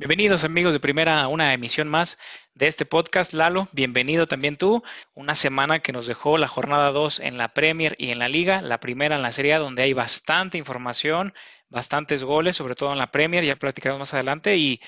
Bienvenidos amigos de primera a una emisión más de este podcast. Lalo, bienvenido también tú. Una semana que nos dejó la jornada 2 en la Premier y en la Liga, la primera en la Serie donde hay bastante información, bastantes goles, sobre todo en la Premier, ya platicaremos más adelante, y,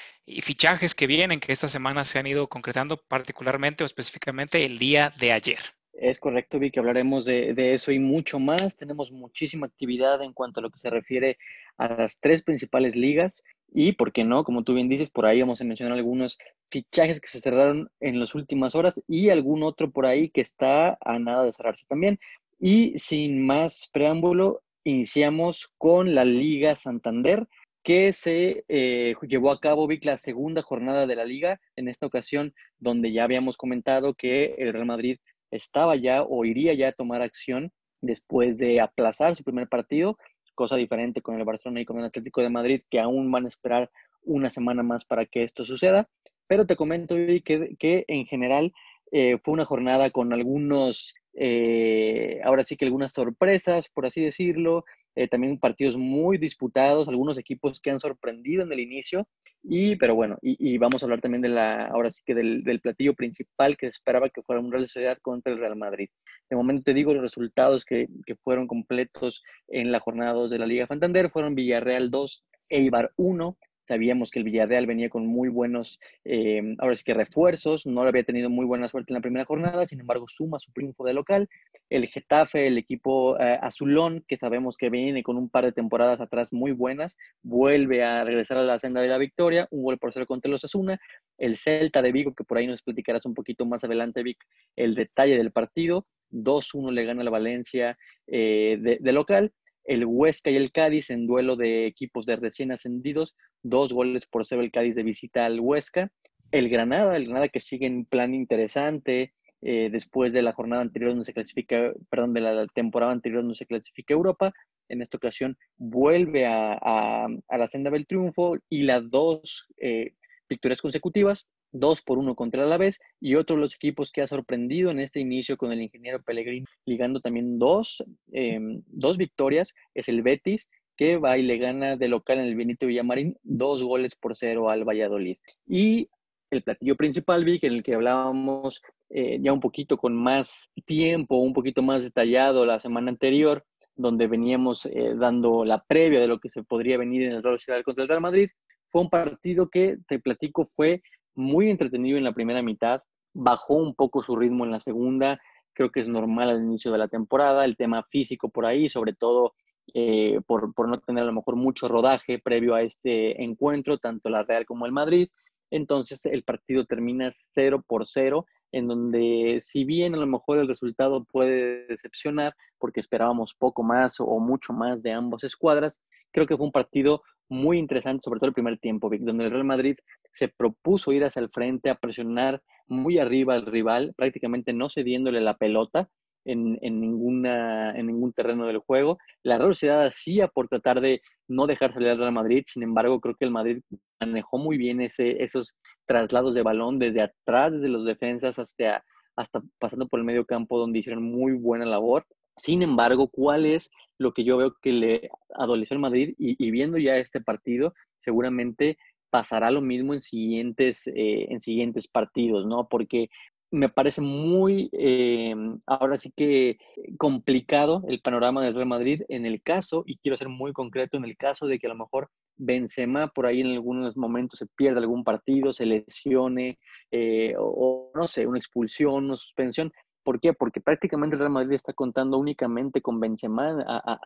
fichajes que vienen, que esta semana se han ido concretando particularmente o específicamente el día de ayer. Es correcto, Vi, que hablaremos de, eso y mucho más. Tenemos muchísima actividad en cuanto a lo que se refiere a las tres principales ligas y, ¿por qué no? Como tú bien dices, por ahí vamos a mencionar algunos fichajes que se cerraron en las últimas horas y algún otro por ahí que está a nada de cerrarse también. Y sin más preámbulo, iniciamos con la Liga Santander, que se eh, llevó a cabo, Vic, la segunda jornada de la liga, en esta ocasión donde ya habíamos comentado que el Real Madrid estaba ya o iría ya a tomar acción después de aplazar su primer partido cosa diferente con el Barcelona y con el Atlético de Madrid, que aún van a esperar una semana más para que esto suceda. Pero te comento que, que en general eh, fue una jornada con algunos, eh, ahora sí que algunas sorpresas, por así decirlo, eh, también partidos muy disputados, algunos equipos que han sorprendido en el inicio, y, pero bueno, y, vamos a hablar también de la, ahora sí que del, platillo principal que esperaba que fuera un Real Sociedad contra el Real Madrid. De momento te digo los resultados que, que fueron completos en la jornada 2 de la Liga Santander, fueron Villarreal 2, Eibar 1, Sabíamos que el Villarreal venía con muy buenos, eh, ahora sí que refuerzos, no había tenido muy buena suerte en la primera jornada, sin embargo suma su triunfo de local. El Getafe, el equipo eh, azulón, que sabemos que viene con un par de temporadas atrás muy buenas, vuelve a regresar a la senda de la victoria, un gol por cero contra los Asuna. El Celta de Vigo, que por ahí nos platicarás un poquito más adelante, Vic, el detalle del partido. 2-1 le gana la Valencia eh, de local el Huesca y el Cádiz en duelo de equipos de recién ascendidos, dos goles por cero el Cádiz de visita al Huesca. El Granada, el Granada que sigue en plan interesante, eh, después de la jornada anterior no se clasifica, perdón, de la temporada anterior no se clasifica Europa, en esta ocasión vuelve a, la senda del triunfo y las dos eh, victorias consecutivas, dos por uno contra el Alavés y otro de los equipos que ha sorprendido en este inicio con el ingeniero Pellegrini, ligando también dos, em, dos victorias, es el Betis, que va y le gana de local en el Benito Villamarín dos goles por cero al Valladolid. Y el platillo principal, Vic, en el que hablábamos eh, ya un poquito con más tiempo, un poquito más detallado la semana anterior, donde veníamos eh, dando la previa de lo que se podría venir en el Real Sociedad contra el Real Madrid, fue un partido que, te platico, fue muy entretenido en la primera mitad, bajó un poco su ritmo en la segunda, creo que es normal al inicio de la temporada, el tema físico por ahí, sobre todo eh, por, por, no tener a lo mejor mucho rodaje previo a este encuentro, tanto la Real como el Madrid. Entonces el partido termina 0 por 0, en donde si bien a lo mejor el resultado puede decepcionar, porque esperábamos poco más o mucho más de ambas escuadras, creo que fue un partido muy interesante, sobre todo el primer tiempo, donde el Real Madrid se propuso ir hacia el frente, a presionar muy arriba al rival, prácticamente no cediéndole la pelota en, ninguna, en ningún terreno del juego. La Real Sociedad hacía por tratar de no dejar salir al Real Madrid, sin embargo, creo que el Madrid manejó muy bien ese, esos traslados de balón desde atrás, desde los defensas hasta, hasta pasando por el medio campo, donde hicieron muy buena labor. Sin embargo, ¿cuál es lo que yo veo que le adoleció el Madrid? Y, viendo ya este partido, seguramente pasará lo mismo en siguientes, eh, en siguientes partidos, ¿no? Porque me parece muy, eh, ahora sí que complicado el panorama del Real Madrid en el caso, y quiero ser muy concreto, en el caso de que a lo mejor Benzema por ahí en algunos momentos se pierda algún partido, se lesione, eh, o, no sé, una expulsión, una suspensión, ¿Por qué? Porque prácticamente el Real Madrid está contando únicamente con Benzema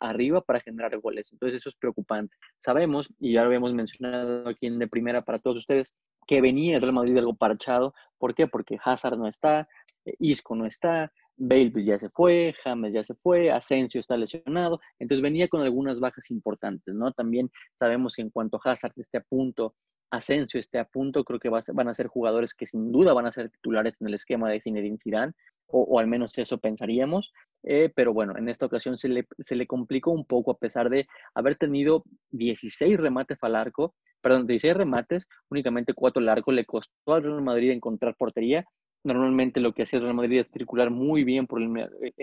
arriba para generar goles. Entonces eso es preocupante. Sabemos, y ya lo habíamos mencionado aquí en de primera para todos ustedes, que venía el Real Madrid algo parchado. ¿Por qué? Porque Hazard no está, eh, Isco no está, Bale ya se fue, James ya se fue, Asensio está lesionado, entonces venía con algunas bajas importantes, ¿no? También sabemos que en cuanto Hazard esté a punto Asensio esté a punto, creo que van a ser jugadores que sin duda van a ser titulares en el esquema de Zinedine Zidane, o, al menos eso pensaríamos. Eh, pero bueno, en esta ocasión se le, se le complicó un poco a pesar de haber tenido 16 remates al arco, perdón, 16 remates, únicamente 4 al arco, le costó al Real Madrid encontrar portería. Normalmente lo que hacía el Real Madrid es circular muy bien por en,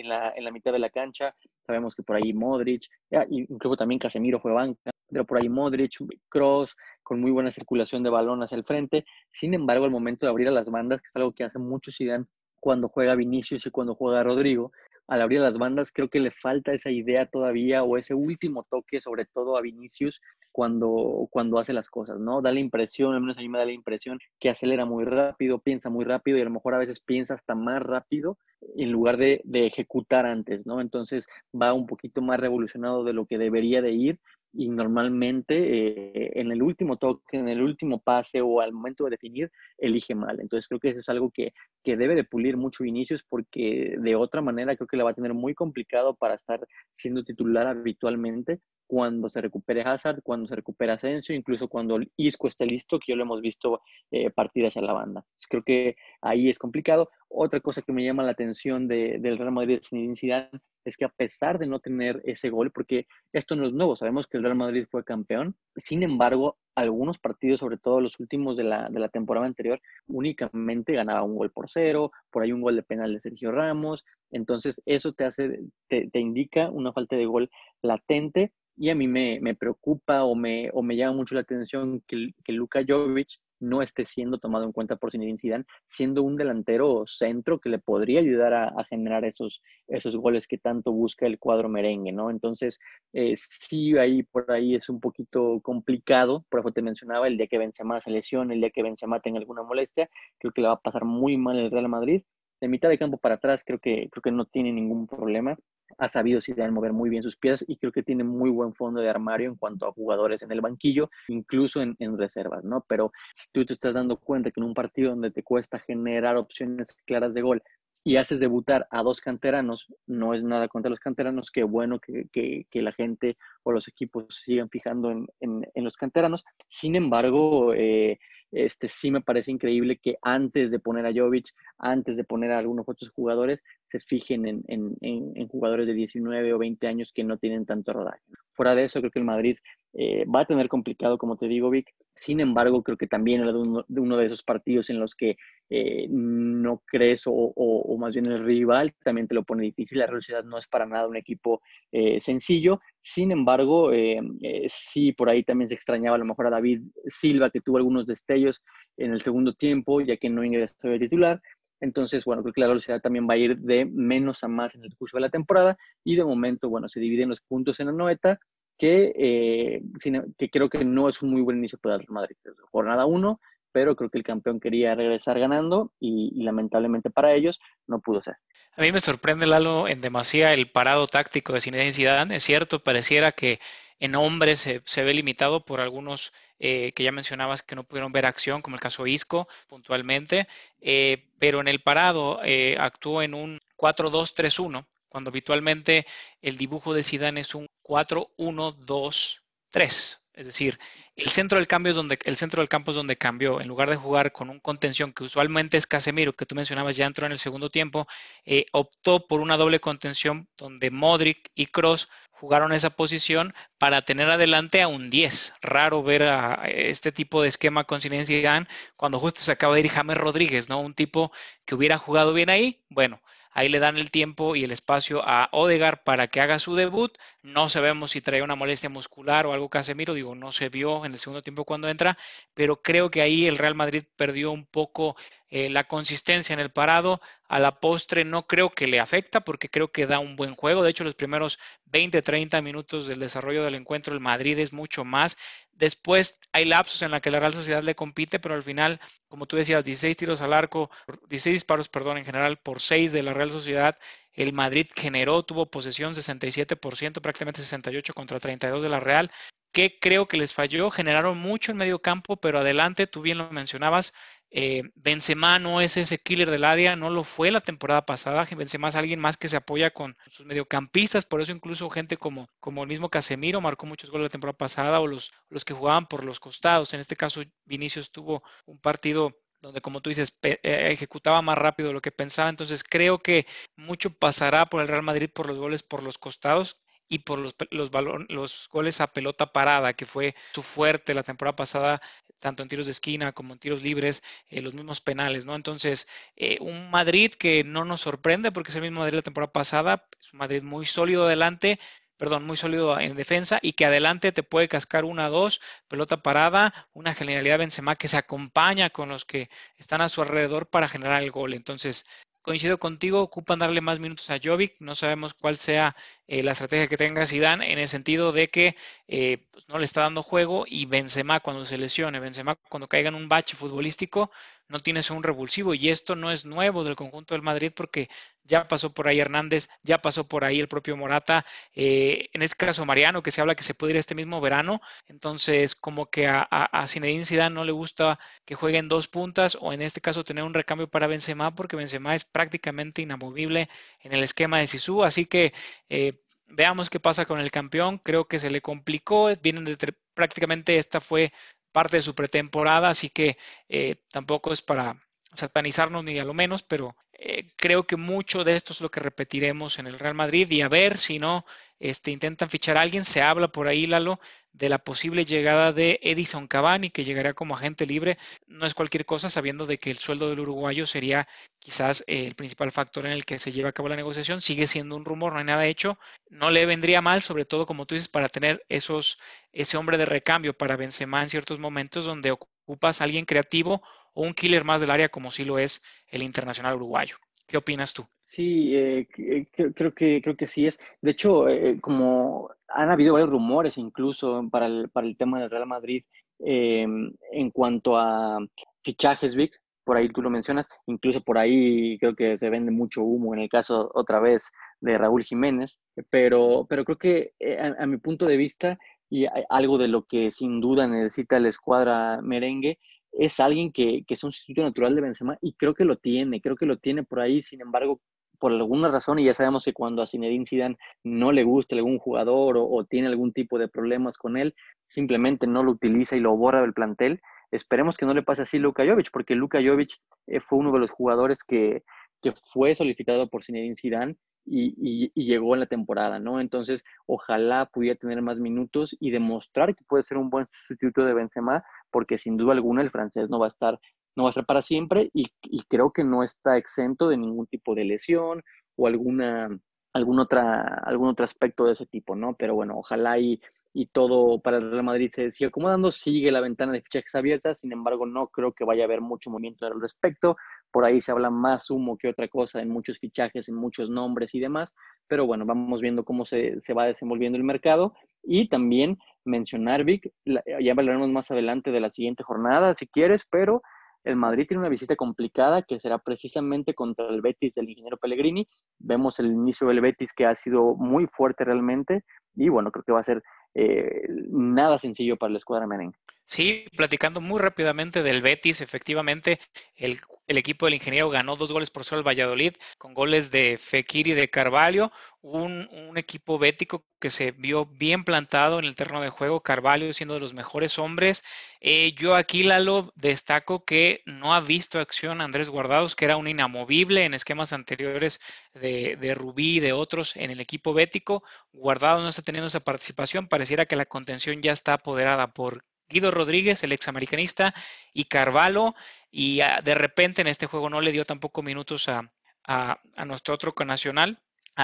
la, en la mitad de la cancha. Sabemos que por ahí Modric, incluso también Casemiro fue banca, pero por ahí Modric, Cross, con muy buena circulación de balón hacia el frente. Sin embargo, al momento de abrir a las bandas, que es algo que hace mucho Zidane cuando juega Vinicius y cuando juega Rodrigo, al abrir las bandas creo que le falta esa idea todavía o ese último toque, sobre todo a Vinicius, cuando, cuando hace las cosas, ¿no? Da la impresión, al menos a mí me da la impresión que acelera muy rápido, piensa muy rápido y a lo mejor a veces piensa hasta más rápido en lugar de, de ejecutar antes, ¿no? Entonces va un poquito más revolucionado de lo que debería de ir y normalmente eh, en el último toque, en el último pase o al momento de definir, elige mal. Entonces creo que eso es algo que, que debe de pulir mucho Vinicius porque de otra manera creo que le va a tener muy complicado para estar siendo titular habitualmente cuando se recupere Hazard, cuando se recupere Asensio, incluso cuando Isco esté listo, que ya lo hemos visto eh, partir hacia la banda. Creo que ahí es complicado. Otra cosa que me llama la atención de, del Real Madrid sin Zidane es que a pesar de no tener ese gol, porque esto no es nuevo, sabemos que el Real Madrid fue campeón, sin embargo, algunos partidos, sobre todo los últimos de la, de la temporada anterior, únicamente ganaba un gol por cero, por ahí un gol de penal de Sergio Ramos, entonces eso te hace, te, te indica una falta de gol latente y a mí me, me preocupa o me, o me llama mucho la atención que, que Luka Jovic no esté siendo tomado en cuenta por Zinedine Zidane, siendo un delantero centro que le podría ayudar a, generar esos, esos goles que tanto busca el cuadro merengue, ¿no? Entonces, eh, sí, ahí por ahí es un poquito complicado, por eso te mencionaba, el día que Benzema se lesione, el día que Benzema tenga alguna molestia, creo que le va a pasar muy mal el Real Madrid. De mitad de campo para atrás creo que, creo que no tiene ningún problema ha sabido si deben mover muy bien sus piezas y creo que tiene muy buen fondo de armario en cuanto a jugadores en el banquillo, incluso en, reservas, ¿no? Pero si tú te estás dando cuenta que en un partido donde te cuesta generar opciones claras de gol y haces debutar a dos canteranos, no es nada contra los canteranos, qué bueno que, la gente o los equipos sigan fijando en, en los canteranos. Sin embargo, eh, este, sí me parece increíble que antes de poner a Jovic, antes de poner a algunos otros jugadores, se fijen en, en, en, jugadores de 19 o 20 años que no tienen tanto rodaje. Fuera de eso, creo que el Madrid eh, va a tener complicado, como te digo, Vic. Sin embargo, creo que también era de uno, de esos partidos en los que eh, no crees o, o, más bien el rival también te lo pone difícil. La Real Sociedad no es para nada un equipo eh, sencillo. Sin embargo, sí, por ahí también se extrañaba a lo mejor a David Silva, que tuvo algunos destellos en el segundo tiempo, ya que no ingresó de titular. Entonces, bueno, creo que la velocidad también va a ir de menos a más en el curso de la temporada y de momento, bueno, se dividen los puntos en la noveta que, eh, que creo que no es un muy buen inicio para el Real Madrid. Jornada 1, pero creo que el campeón quería regresar ganando y, lamentablemente para ellos no pudo ser. A mí me sorprende, Lalo, en demasía el parado táctico de Zinedine Zidane. Es cierto, pareciera que en hombres se, ve limitado por algunos eh, que ya mencionabas que no pudieron ver acción, como el caso Isco puntualmente, eh, pero en el parado actuó en un 4-2-3-1, cuando habitualmente el dibujo de Zidane es un 4-1-2-3. Es decir, el centro del cambio es donde el centro del campo es donde cambió. En lugar de jugar con un contención que usualmente es Casemiro, que tú mencionabas ya entró en el segundo tiempo, eh, optó por una doble contención donde Modric y Cross jugaron esa posición para tener adelante a un 10. Raro ver a este tipo de esquema con Zidane cuando justo se acaba de ir James Rodríguez, ¿no? Un tipo que hubiera jugado bien ahí. Bueno, Ahí le dan el tiempo y el espacio a Odegar para que haga su debut. No sabemos si trae una molestia muscular o algo Casemiro, digo, no se vio en el segundo tiempo cuando entra, pero creo que ahí el Real Madrid perdió un poco eh, la consistencia en el parado. A la postre no creo que le afecta porque creo que da un buen juego. De hecho, los primeros 20, 30 minutos del desarrollo del encuentro, el Madrid es mucho más Después hay lapsos en la que la Real Sociedad le compite, pero al final, como tú decías, 16 tiros al arco, 16 disparos, perdón, en general por 6 de la Real Sociedad. El Madrid generó, tuvo posesión 67%, prácticamente 68 contra 32 de la Real. ¿Qué creo que les falló? Generaron mucho en medio campo, pero adelante, tú bien lo mencionabas, eh, Benzema no es ese killer del área, no lo fue la temporada pasada. Benzema es alguien más que se apoya con sus mediocampistas, por eso incluso gente como, como el mismo Casemiro marcó muchos goles la temporada pasada o los, los que jugaban por los costados. En este caso, Vinicius tuvo un partido donde, como tú dices, eh, ejecutaba más rápido de lo que pensaba. Entonces, creo que mucho pasará por el Real Madrid por los goles por los costados y por los, los, los goles a pelota parada, que fue su fuerte la temporada pasada, tanto en tiros de esquina como en tiros libres, eh, los mismos penales, ¿no? Entonces, eh, un Madrid que no nos sorprende porque es el mismo Madrid la temporada pasada, es un Madrid muy sólido adelante, perdón, muy sólido en defensa y que adelante te puede cascar una, dos, pelota parada, una genialidad Benzema que se acompaña con los que están a su alrededor para generar el gol. Entonces, coincido contigo, ocupan darle más minutos a Jovic, no sabemos cuál sea eh, la estrategia que tenga Zidane en el sentido de que eh, pues, no le está dando juego y Benzema cuando se lesione, Benzema cuando caiga en un bache futbolístico, no tienes un revulsivo y esto no es nuevo del conjunto del Madrid porque ya pasó por ahí Hernández, ya pasó por ahí el propio Morata, eh, en este caso Mariano, que se habla que se puede ir este mismo verano, entonces como que a, a, Zinedine Zidane no le gusta que jueguen dos puntas o en este caso tener un recambio para Benzema porque Benzema es prácticamente inamovible en el esquema de Sisu, así que eh, veamos qué pasa con el campeón, creo que se le complicó, vienen de prácticamente esta fue parte de su pretemporada, así que eh, tampoco es para satanizarnos ni a lo menos, pero eh, creo que mucho de esto es lo que repetiremos en el Real Madrid y a ver si no este, intentan fichar a alguien. Se habla por ahí, Lalo, de la posible llegada de Edison Cavani, que llegaría como agente libre. No es cualquier cosa, sabiendo de que el sueldo del uruguayo sería quizás el principal factor en el que se lleva a cabo la negociación. Sigue siendo un rumor, no hay nada hecho. No le vendría mal, sobre todo, como tú dices, para tener esos, ese hombre de recambio para Benzema en ciertos momentos donde ocupas a alguien creativo o un killer más del área como sí lo es el internacional uruguayo. ¿Qué opinas tú? Sí, eh, eh, creo, que, creo que sí es. De hecho, eh, como han habido varios rumores incluso para el, para el tema del Real Madrid em, en cuanto a fichajes, Vic, por ahí tú lo mencionas, incluso por ahí creo que se vende mucho humo en el caso otra vez de Raúl Jiménez, pero, pero creo que a, a mi punto de vista y algo de lo que sin duda necesita la escuadra merengue es alguien que, es un sustituto natural de Benzema y creo que lo tiene, creo que lo tiene por ahí, sin embargo, por alguna razón, y ya sabemos que cuando a Zinedine Zidane no le gusta algún jugador o, tiene algún tipo de problemas con él, simplemente no lo utiliza y lo borra del plantel. Esperemos que no le pase así a Luka Jovic, porque Luka Jovic eh, fue uno de los jugadores que, que fue solicitado por Zinedine Zidane y, llegó en la temporada, ¿no? Entonces, ojalá pudiera tener más minutos y demostrar que puede ser un buen sustituto de Benzema, porque sin duda alguna el francés no va a estar, no va a estar para siempre y, creo que no está exento de ningún tipo de lesión o alguna, algún, otra, algún otro aspecto de ese tipo, ¿no? Pero bueno, ojalá y, y todo para el Real Madrid se sigue acomodando, sigue la ventana de fichajes abierta, sin embargo no creo que vaya a haber mucho movimiento al respecto, por ahí se habla más humo que otra cosa en muchos fichajes, en muchos nombres y demás, pero bueno, vamos viendo cómo se, va desenvolviendo el mercado y también mencionar, Vic, ya hablaremos más adelante de la siguiente jornada si quieres, pero el Madrid tiene una visita complicada que será precisamente contra el Betis del ingeniero Pellegrini. Vemos el inicio del Betis que ha sido muy fuerte realmente y bueno, creo que va a ser eh, nada sencillo para la escuadra merengue. Sí, platicando muy rápidamente del Betis, efectivamente, el, equipo del ingeniero ganó dos goles por solo al Valladolid, con goles de Fekir y de Carvalho, un, equipo bético que se vio bien plantado en el terreno de juego, Carvalho siendo de los mejores hombres. Eh, yo aquí, Lalo, destaco que no ha visto acción Andrés Guardados, que era un inamovible en esquemas anteriores de, de Rubí y de otros en el equipo bético. Guardado no está teniendo esa participación, pareciera que la contención ya está apoderada por Guido Rodríguez, el examericanista, y Carvalho, y ah, de repente en este juego no le dio tampoco minutos a, nuestro otro nacional,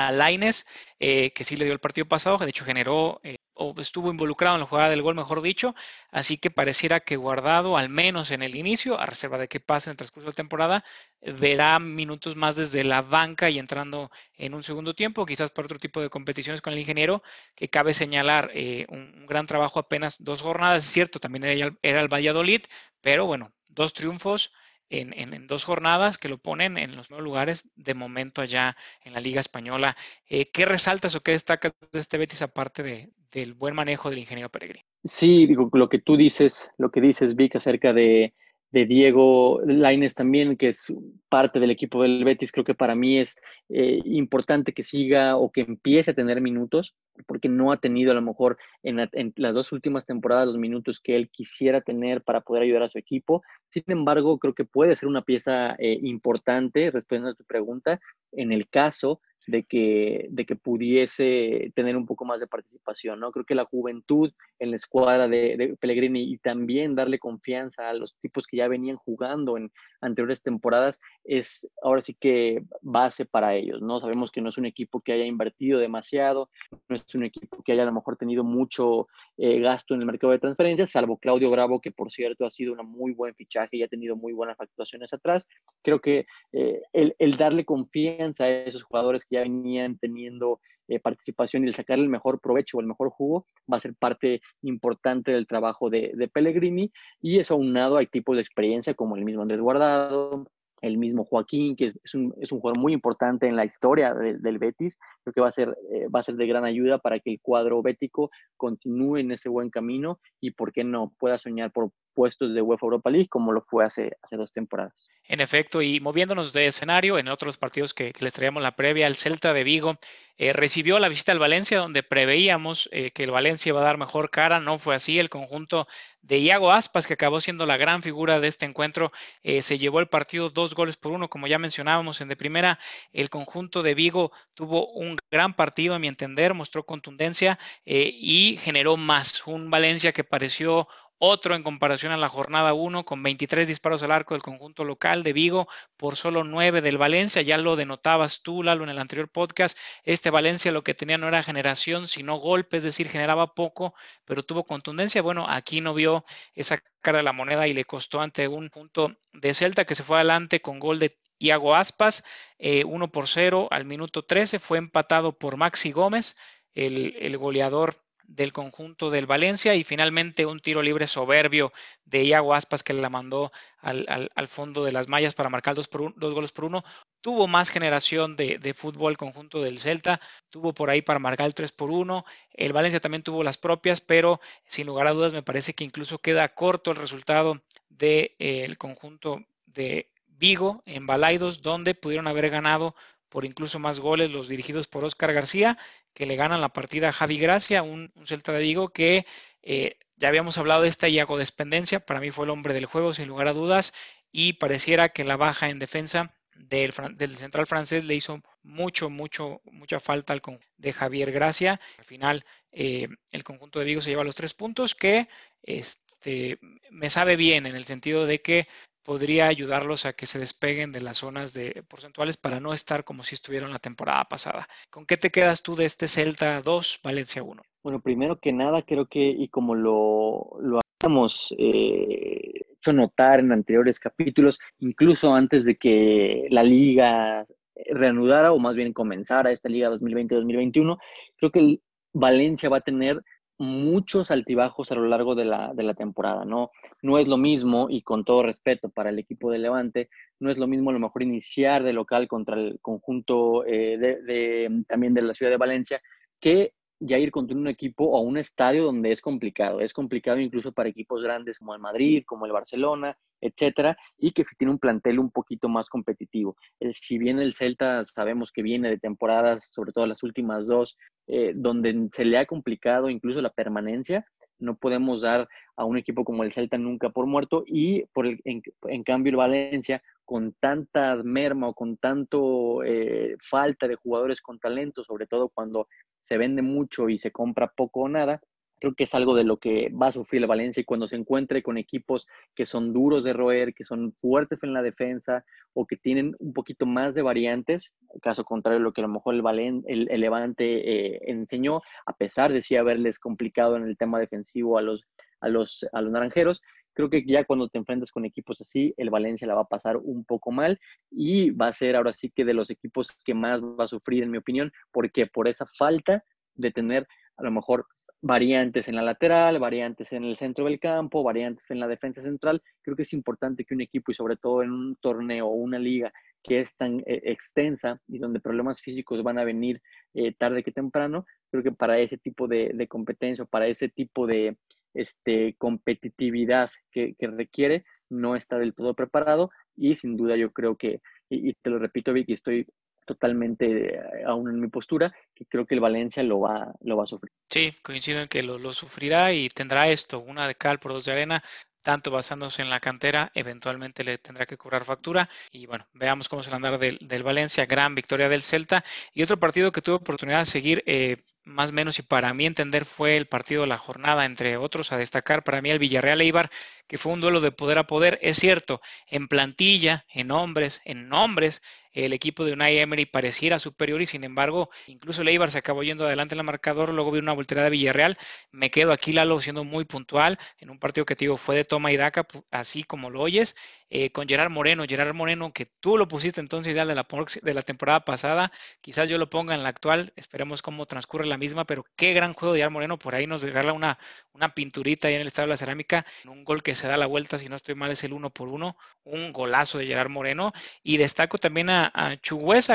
a Laines, eh, que sí le dio el partido pasado, de hecho generó eh, o estuvo involucrado en la jugada del gol, mejor dicho, así que pareciera que guardado, al menos en el inicio, a reserva de que pase en el transcurso de la temporada, verá minutos más desde la banca y entrando en un segundo tiempo, quizás por otro tipo de competiciones con el ingeniero, que cabe señalar eh, un, gran trabajo apenas dos jornadas, es cierto, también era el Valladolid, pero bueno, dos triunfos en, dos jornadas que lo ponen en los nuevos lugares de momento allá en la Liga Española. Eh, ¿Qué resaltas o qué destacas de este Betis aparte de, del buen manejo del ingeniero Peregrini? Sí, digo, lo que tú dices, lo que dices, Vic, acerca de, de Diego Laines también, que es parte del equipo del Betis, creo que para mí es eh, importante que siga o que empiece a tener minutos, porque no ha tenido a lo mejor en, las dos últimas temporadas los minutos que él quisiera tener para poder ayudar a su equipo. Sin embargo, creo que puede ser una pieza eh, importante, respondiendo a tu pregunta, en el caso de que, de que pudiese tener un poco más de participación, ¿no? Creo que la juventud en la escuadra de, Pellegrini y también darle confianza a los tipos que ya venían jugando en anteriores temporadas, es ahora sí que base para ellos, ¿no? Sabemos que no es un equipo que haya invertido demasiado, no es un equipo que haya a lo mejor tenido mucho eh, gasto en el mercado de transferencias, salvo Claudio Bravo, que por cierto ha sido un muy buen fichaje y ha tenido muy buenas actuaciones atrás. Creo que eh, el, el darle confianza a esos jugadores ya venían teniendo eh, participación y el sacar el mejor provecho o el mejor jugo va a ser parte importante del trabajo de, de Pellegrini. Y eso aunado hay tipos de experiencia como el mismo Andrés Guardado, el mismo Joaquín, que es un, es un jugador muy importante en la historia del Betis, creo que va a, ser, eh, va a ser de gran ayuda para que el cuadro bético continúe en ese buen camino y, ¿por qué no?, pueda soñar por puestos de UEFA Europa League como lo fue hace, hace dos temporadas. En efecto, y moviéndonos de escenario, en otros partidos que, les traíamos la previa, el Celta de Vigo eh, recibió la visita al Valencia, donde preveíamos eh, que el Valencia iba a dar mejor cara, no fue así, el conjunto de Iago Aspas, que acabó siendo la gran figura de este encuentro, eh, se llevó el partido dos goles por uno, como ya mencionábamos en de primera, el conjunto de Vigo tuvo un gran partido, a mi entender, mostró contundencia y generó más, un Valencia que pareció otro en comparación a la jornada 1 con 23 disparos al arco del conjunto local de Vigo por solo 9 del Valencia. Ya lo denotabas tú, Lalo, en el anterior podcast. Este Valencia lo que tenía no era generación, sino golpe, es decir, generaba poco, pero tuvo contundencia. Bueno, aquí no vio esa cara de la moneda y le costó ante un punto de Celta que se fue adelante con gol de Iago Aspas, 1 eh, por 0 al minuto 13. Fue empatado por Maxi Gómez, el, el goleador del conjunto del Valencia y finalmente un tiro libre soberbio de Iago Aspas que la mandó al, fondo de las mallas para marcar dos, por dos goles por uno. Tuvo más generación de, fútbol el conjunto del Celta, tuvo por ahí para marcar el 3 por 1. El Valencia también tuvo las propias, pero sin lugar a dudas me parece que incluso queda corto el resultado del de, conjunto de Vigo en Balaidos, donde pudieron haber ganado por incluso más goles los dirigidos por Oscar García que le ganan la partida a Javi Gracia, un, Celta de Vigo que eh, ya habíamos hablado de esta Iago Despendencia, para mí fue el hombre del juego sin lugar a dudas y pareciera que la baja en defensa del, central francés le hizo mucho, mucho, mucha falta al de Javier Gracia. Al final, eh, el conjunto de Vigo se lleva los tres puntos que este, me sabe bien en el sentido de que podría ayudarlos a que se despeguen de las zonas de porcentuales para no estar como si estuvieran la temporada pasada. ¿Con qué te quedas tú de este Celta 2, Valencia 1? Bueno, primero que nada, creo que, y como lo, lo habíamos eh, hecho notar en anteriores capítulos, incluso antes de que la liga reanudara o más bien comenzara esta liga 2020-2021, creo que el Valencia va a tener muchos altibajos a lo largo de la, de la, temporada, ¿no? No es lo mismo, y con todo respeto para el equipo de Levante, no es lo mismo a lo mejor iniciar de local contra el conjunto eh, de, también de la ciudad de Valencia que ya ir contra un equipo o un estadio donde es complicado. Es complicado incluso para equipos grandes como el Madrid, como el Barcelona, etcétera, y que tiene un plantel un poquito más competitivo. Eh, si bien el Celta sabemos que viene de temporadas, sobre todo las últimas dos, eh, donde se le ha complicado incluso la permanencia, no podemos dar a un equipo como el Celta nunca por muerto y por en, cambio el Valencia con tanta merma o con tanto eh, falta de jugadores con talento, sobre todo cuando se vende mucho y se compra poco o nada, creo que es algo de lo que va a sufrir el Valencia y cuando se encuentre con equipos que son duros de roer, que son fuertes en la defensa o que tienen un poquito más de variantes, caso contrario a lo que a lo mejor el, el, Levante eh, enseñó, a pesar de sí haberles complicado en el tema defensivo a los, a los, a los naranjeros, creo que ya cuando te enfrentas con equipos así, el Valencia la va a pasar un poco mal y va a ser ahora sí que de los equipos que más va a sufrir, en mi opinión, porque por esa falta de tener a lo mejor variantes en la lateral, variantes en el centro del campo, variantes en la defensa central. Creo que es importante que un equipo y sobre todo en un torneo o una liga que es tan eh, extensa y donde problemas físicos van a venir eh, tarde que temprano, creo que para ese tipo de, competencia o para ese tipo de este, competitividad que, requiere, no está del todo preparado y sin duda yo creo que, y, y te lo repito Vicky, estoy totalmente eh, aún en mi postura, que creo que el Valencia lo va, lo va a sufrir. Sí, coincido en que lo, sufrirá y tendrá esto, una de cal por dos de arena. tanto basándose en la cantera, eventualmente le tendrá que cobrar factura. Y bueno, veamos cómo se le andar del, del, Valencia, gran victoria del Celta. Y otro partido que tuve oportunidad de seguir, eh, más o menos, y para mí entender, fue el partido de la jornada, entre otros, a destacar para mí el Villarreal Eibar, que fue un duelo de poder a poder. Es cierto, en plantilla, en hombres, en nombres, el equipo de Unai Emery pareciera superior y sin embargo, incluso el se acabó yendo adelante en el marcador, luego vi una voltereta de Villarreal, me quedo aquí Lalo siendo muy puntual en un partido que te digo fue de toma y daca, así como lo oyes, eh, con Gerard Moreno, Gerard Moreno que tú lo pusiste entonces ideal de la, de la temporada pasada, quizás yo lo ponga en la actual, esperemos cómo transcurre la misma, pero qué gran juego de Gerard Moreno, por ahí nos regala una, una pinturita ahí en el estado de la cerámica, un gol que se da la vuelta, si no estoy mal es el uno por uno, un golazo de Gerard Moreno. Y destaco también a, a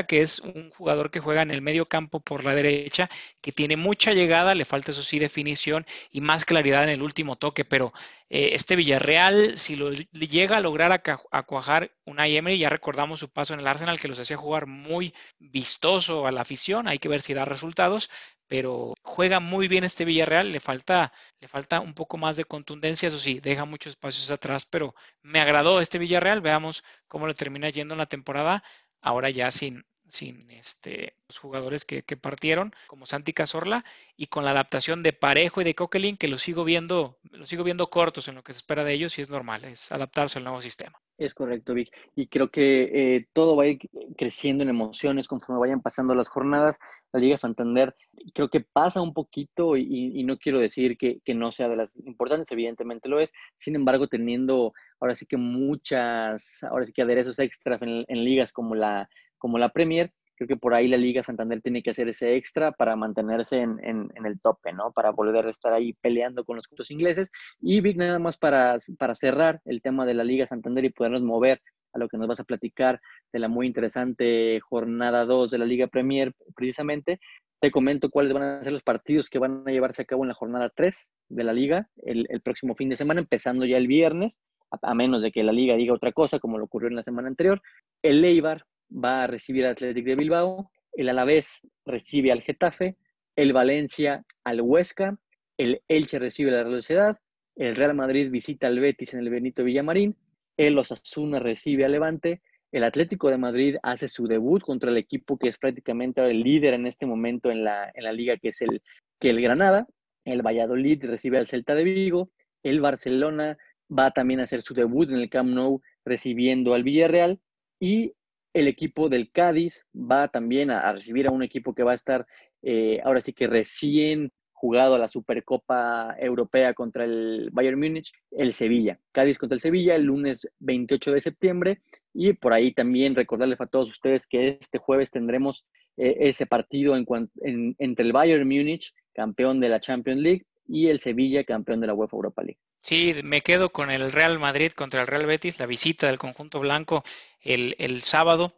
que es un jugador que juega en el medio campo por la derecha, que tiene mucha llegada, le falta eso sí definición y más claridad en el último toque, pero eh, este Villarreal, si lo llega a lograr a, cuajar una Emery, ya recordamos su paso en el Arsenal que los hacía jugar muy vistoso a la afición, hay que ver si da resultados, pero juega muy bien este Villarreal, le falta, le falta un poco más de contundencia, eso sí, deja muchos espacios atrás, pero me agradó este Villarreal, veamos cómo le termina yendo en la temporada ahora ya sin, sin este, los jugadores que, partieron, como Santi Cazorla, y con la adaptación de Parejo y de Coquelin, que lo sigo viendo, lo sigo viendo cortos en lo que se espera de ellos, y es normal, es adaptarse al nuevo sistema. Es correcto, Vic. Y creo que eh, todo va a ir creciendo en emociones conforme vayan pasando las jornadas. La Liga Santander creo que pasa un poquito y, no quiero decir que, no sea de las importantes, evidentemente lo es. Sin embargo, teniendo ahora sí que muchas, ahora sí que aderezos extras en ligas como la, como la Premier, creo que por ahí la Liga Santander tiene que hacer ese extra para mantenerse en, el tope, ¿no? Para volver a estar ahí peleando con los clubes ingleses. Y Vic, nada más para, para cerrar el tema de la Liga Santander y podernos mover a lo que nos vas a platicar de la muy interesante jornada 2 de la Liga Premier, precisamente. Te comento cuáles van a ser los partidos que van a llevarse a cabo en la jornada 3 de la Liga el, próximo fin de semana, empezando ya el viernes, a, menos de que la Liga diga otra cosa, como lo ocurrió en la semana anterior. El Eibar va a recibir al Athletic de Bilbao, el Alavés recibe al Getafe, el Valencia al Huesca, el Elche recibe a la Real Sociedad, el Real Madrid visita al Betis en el Benito Villamarín, el Osasuna recibe al Levante, el Atlético de Madrid hace su debut contra el equipo que es prácticamente el líder en este momento en la, en la liga, que es el, que el Granada, el Valladolid recibe al Celta de Vigo, el Barcelona va también a hacer su debut en el Camp Nou recibiendo al Villarreal y el equipo del Cádiz va también a, recibir a un equipo que va a estar eh, ahora sí que recién jugado a la Supercopa Europea contra el Bayern Múnich, el Sevilla. Cádiz contra el Sevilla el lunes 28 de septiembre y por ahí también recordarles a todos ustedes que este jueves tendremos eh, ese partido en, entre el Bayern Múnich, campeón de la Champions League, y el Sevilla, campeón de la UEFA Europa League. Sí, me quedo con el Real Madrid contra el Real Betis, la visita del conjunto blanco el, el sábado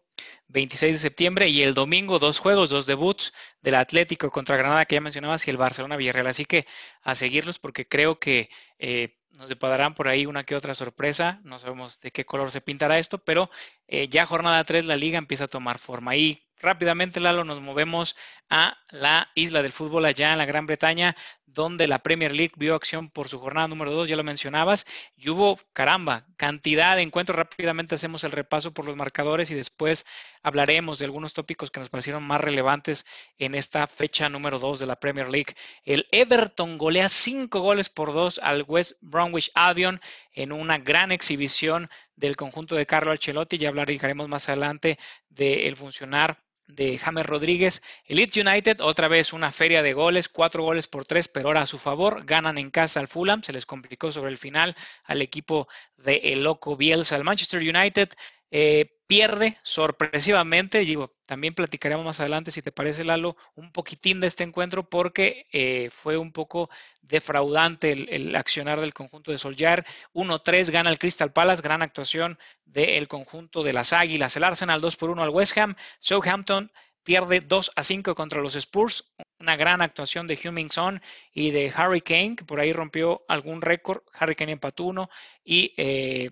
26 de septiembre y el domingo dos juegos, dos debuts del Atlético contra Granada que ya mencionabas y el Barcelona Villarreal. Así que a seguirlos porque creo que eh, nos depararán por ahí una que otra sorpresa. No sabemos de qué color se pintará esto, pero eh, ya jornada 3 la liga empieza a tomar forma. Y rápidamente, Lalo, nos movemos a la isla del fútbol allá en la Gran Bretaña, donde la Premier League vio acción por su jornada número 2, ya lo mencionabas, y hubo, caramba, cantidad de encuentros. Rápidamente hacemos el repaso por los marcadores y después hablaremos de algunos tópicos que nos parecieron más relevantes en esta fecha número 2 de la Premier League. El Everton golea 5 goles por 2 al West Bromwich Albion en una gran exhibición del conjunto de Carlo Ancelotti. Ya hablaremos más adelante del funcionar de James Rodríguez. El Leeds United, otra vez una feria de goles, cuatro goles por tres, pero ahora a su favor. Ganan en casa al Fulham, se les complicó sobre el final al equipo de El Loco Bielsa. El Manchester United eh, pierde sorpresivamente, digo, también platicaremos más adelante, si te parece, Lalo, un poquitín de este encuentro porque eh, fue un poco defraudante el, accionar del conjunto de Soljar. 1-3 gana el Crystal Palace, gran actuación del conjunto de las Águilas. El Arsenal 2 por 1 al West Ham. Southampton pierde 2 a 5 contra los Spurs. Una gran actuación de Hummingson y de Harry Kane, que por ahí rompió algún récord. Harry Kane empató uno y eh,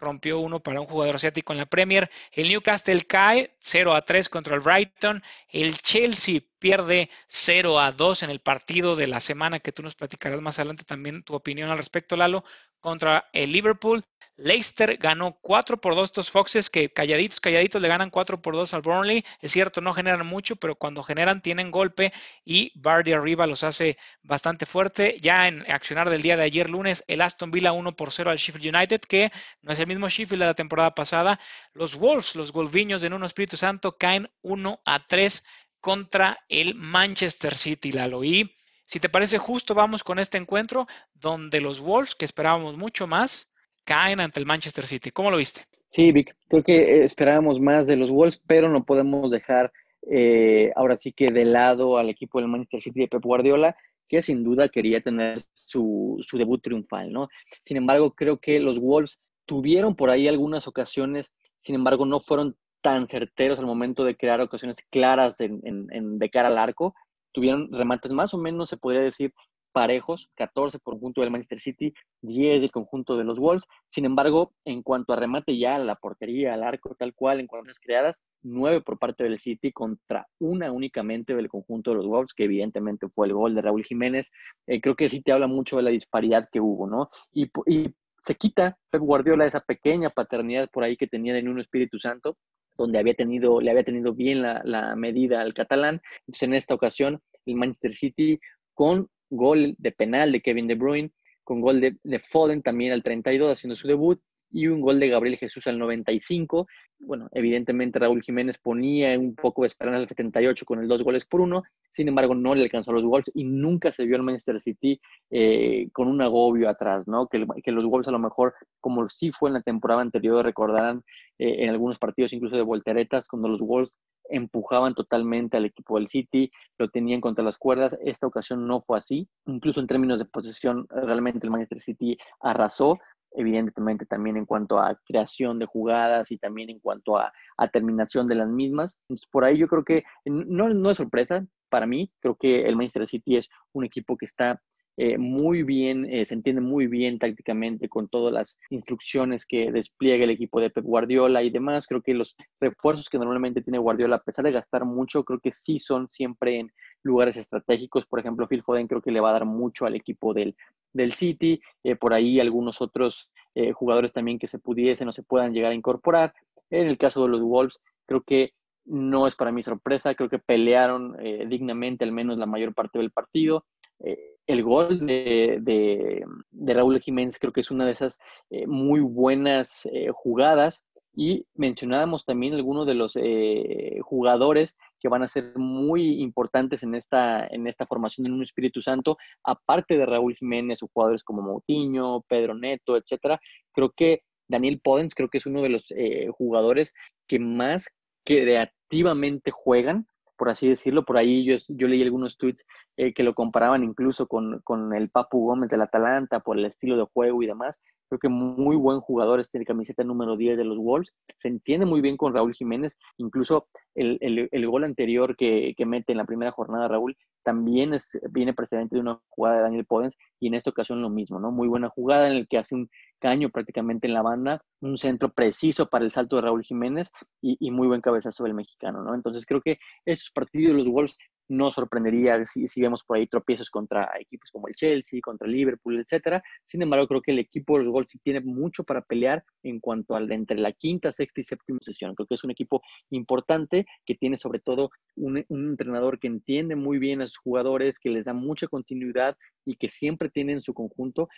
rompió uno para un jugador asiático en la Premier. El Newcastle cae 0 a 3 contra el Brighton. El Chelsea pierde 0 a 2 en el partido de la semana que tú nos platicarás más adelante también tu opinión al respecto, Lalo, contra el Liverpool. Leicester ganó 4 por 2 estos Foxes que calladitos, calladitos le ganan 4 por 2 al Burnley. Es cierto, no generan mucho, pero cuando generan tienen golpe y Bardi arriba los hace bastante fuerte. Ya en accionar del día de ayer lunes, el Aston Villa 1 por 0 al Sheffield United, que no es el mismo Sheffield de la temporada pasada. Los Wolves, los Golviños de Nuno Espíritu Santo, caen 1 a 3 contra el Manchester City, Lalo. Y si te parece justo, vamos con este encuentro donde los Wolves, que esperábamos mucho más, caen ante el Manchester City. ¿Cómo lo viste? Sí, Vic, creo que eh, esperábamos más de los Wolves, pero no podemos dejar eh, ahora sí que de lado al equipo del Manchester City de Pep Guardiola, que sin duda quería tener su, su debut triunfal, ¿no? Sin embargo, creo que los Wolves tuvieron por ahí algunas ocasiones, sin embargo, no fueron tan certeros al momento de crear ocasiones claras de cara al arco. Tuvieron remates más o menos, se podría decir, parejos, 14 por conjunto del Manchester City, 10 del conjunto de los Wolves. Sin embargo, en cuanto a remate ya, la portería, al arco, tal cual, en cuanto a creadas, 9 por parte del City contra una únicamente del conjunto de los Wolves, que evidentemente fue el gol de Raúl Jiménez. Eh, creo que sí te habla mucho de la disparidad que hubo, ¿no? Y, se quita Pep Guardiola esa pequeña paternidad por ahí que tenía de un Espíritu Santo, donde había tenido, le había tenido bien la, medida al catalán. Entonces, en esta ocasión, el Manchester City con gol de penal de Kevin De Bruyne, con gol de, de Foden también al 32 haciendo su debut y un gol de Gabriel Jesús al 95. Bueno, evidentemente Raúl Jiménez ponía un poco de esperanza al 78 con el dos goles por uno, sin embargo no le alcanzó los goles y nunca se vio al Manchester City eh, con un agobio atrás, ¿no? Que, los goles a lo mejor, como sí fue en la temporada anterior, recordarán eh, en algunos partidos incluso de volteretas, cuando los Wolves empujaban totalmente al equipo del City, lo tenían contra las cuerdas. Esta ocasión no fue así. Incluso en términos de posesión, realmente el Manchester City arrasó evidentemente también en cuanto a creación de jugadas y también en cuanto a, terminación de las mismas. Por ahí yo creo que no, no es sorpresa para mí, creo que el Manchester City es un equipo que está eh, muy bien, eh, se entiende muy bien tácticamente con todas las instrucciones que despliega el equipo de Pep Guardiola y demás. Creo que los refuerzos que normalmente tiene Guardiola, a pesar de gastar mucho, creo que sí son siempre en lugares estratégicos. Por ejemplo, Phil Foden creo que le va a dar mucho al equipo del, del City. Eh, por ahí algunos otros jugadores también que se pudiesen o se puedan llegar a incorporar. En el caso de los Wolves, creo que no es para mí sorpresa, creo que pelearon dignamente al menos la mayor parte del partido. Eh, el gol de, de, Raúl Jiménez creo que es una de esas eh, muy buenas eh, jugadas. Y mencionábamos también algunos de los jugadores que van a ser muy importantes en esta, en esta formación en un Espíritu Santo, aparte de Raúl Jiménez jugadores como Moutinho, Pedro Neto, etcétera. Creo que Daniel Podens creo que es uno de los jugadores que más creativamente juegan por así decirlo. Por ahí yo, yo leí algunos tweets eh, que lo comparaban incluso con, con, el Papu Gómez del Atalanta por el estilo de juego y demás. Creo que muy buen jugador este camiseta número 10 de los Wolves. Se entiende muy bien con Raúl Jiménez. Incluso el, el, el gol anterior que, que, mete en la primera jornada Raúl también es, viene precedente de una jugada de Daniel Podens y en esta ocasión lo mismo, ¿no? Muy buena jugada en el que hace un caño prácticamente en la banda, un centro preciso para el salto de Raúl Jiménez y, muy buen cabezazo del mexicano, ¿no? Entonces creo que estos partidos de los Wolves no sorprendería si, si, vemos por ahí tropiezos contra equipos como el Chelsea, contra el Liverpool, etcétera. Sin embargo, creo que el equipo de los Wolves tiene mucho para pelear en cuanto al entre la quinta, sexta y séptima sesión. Creo que es un equipo importante que tiene sobre todo un, entrenador que entiende muy bien a sus jugadores, que les da mucha continuidad y que siempre tiene en su conjunto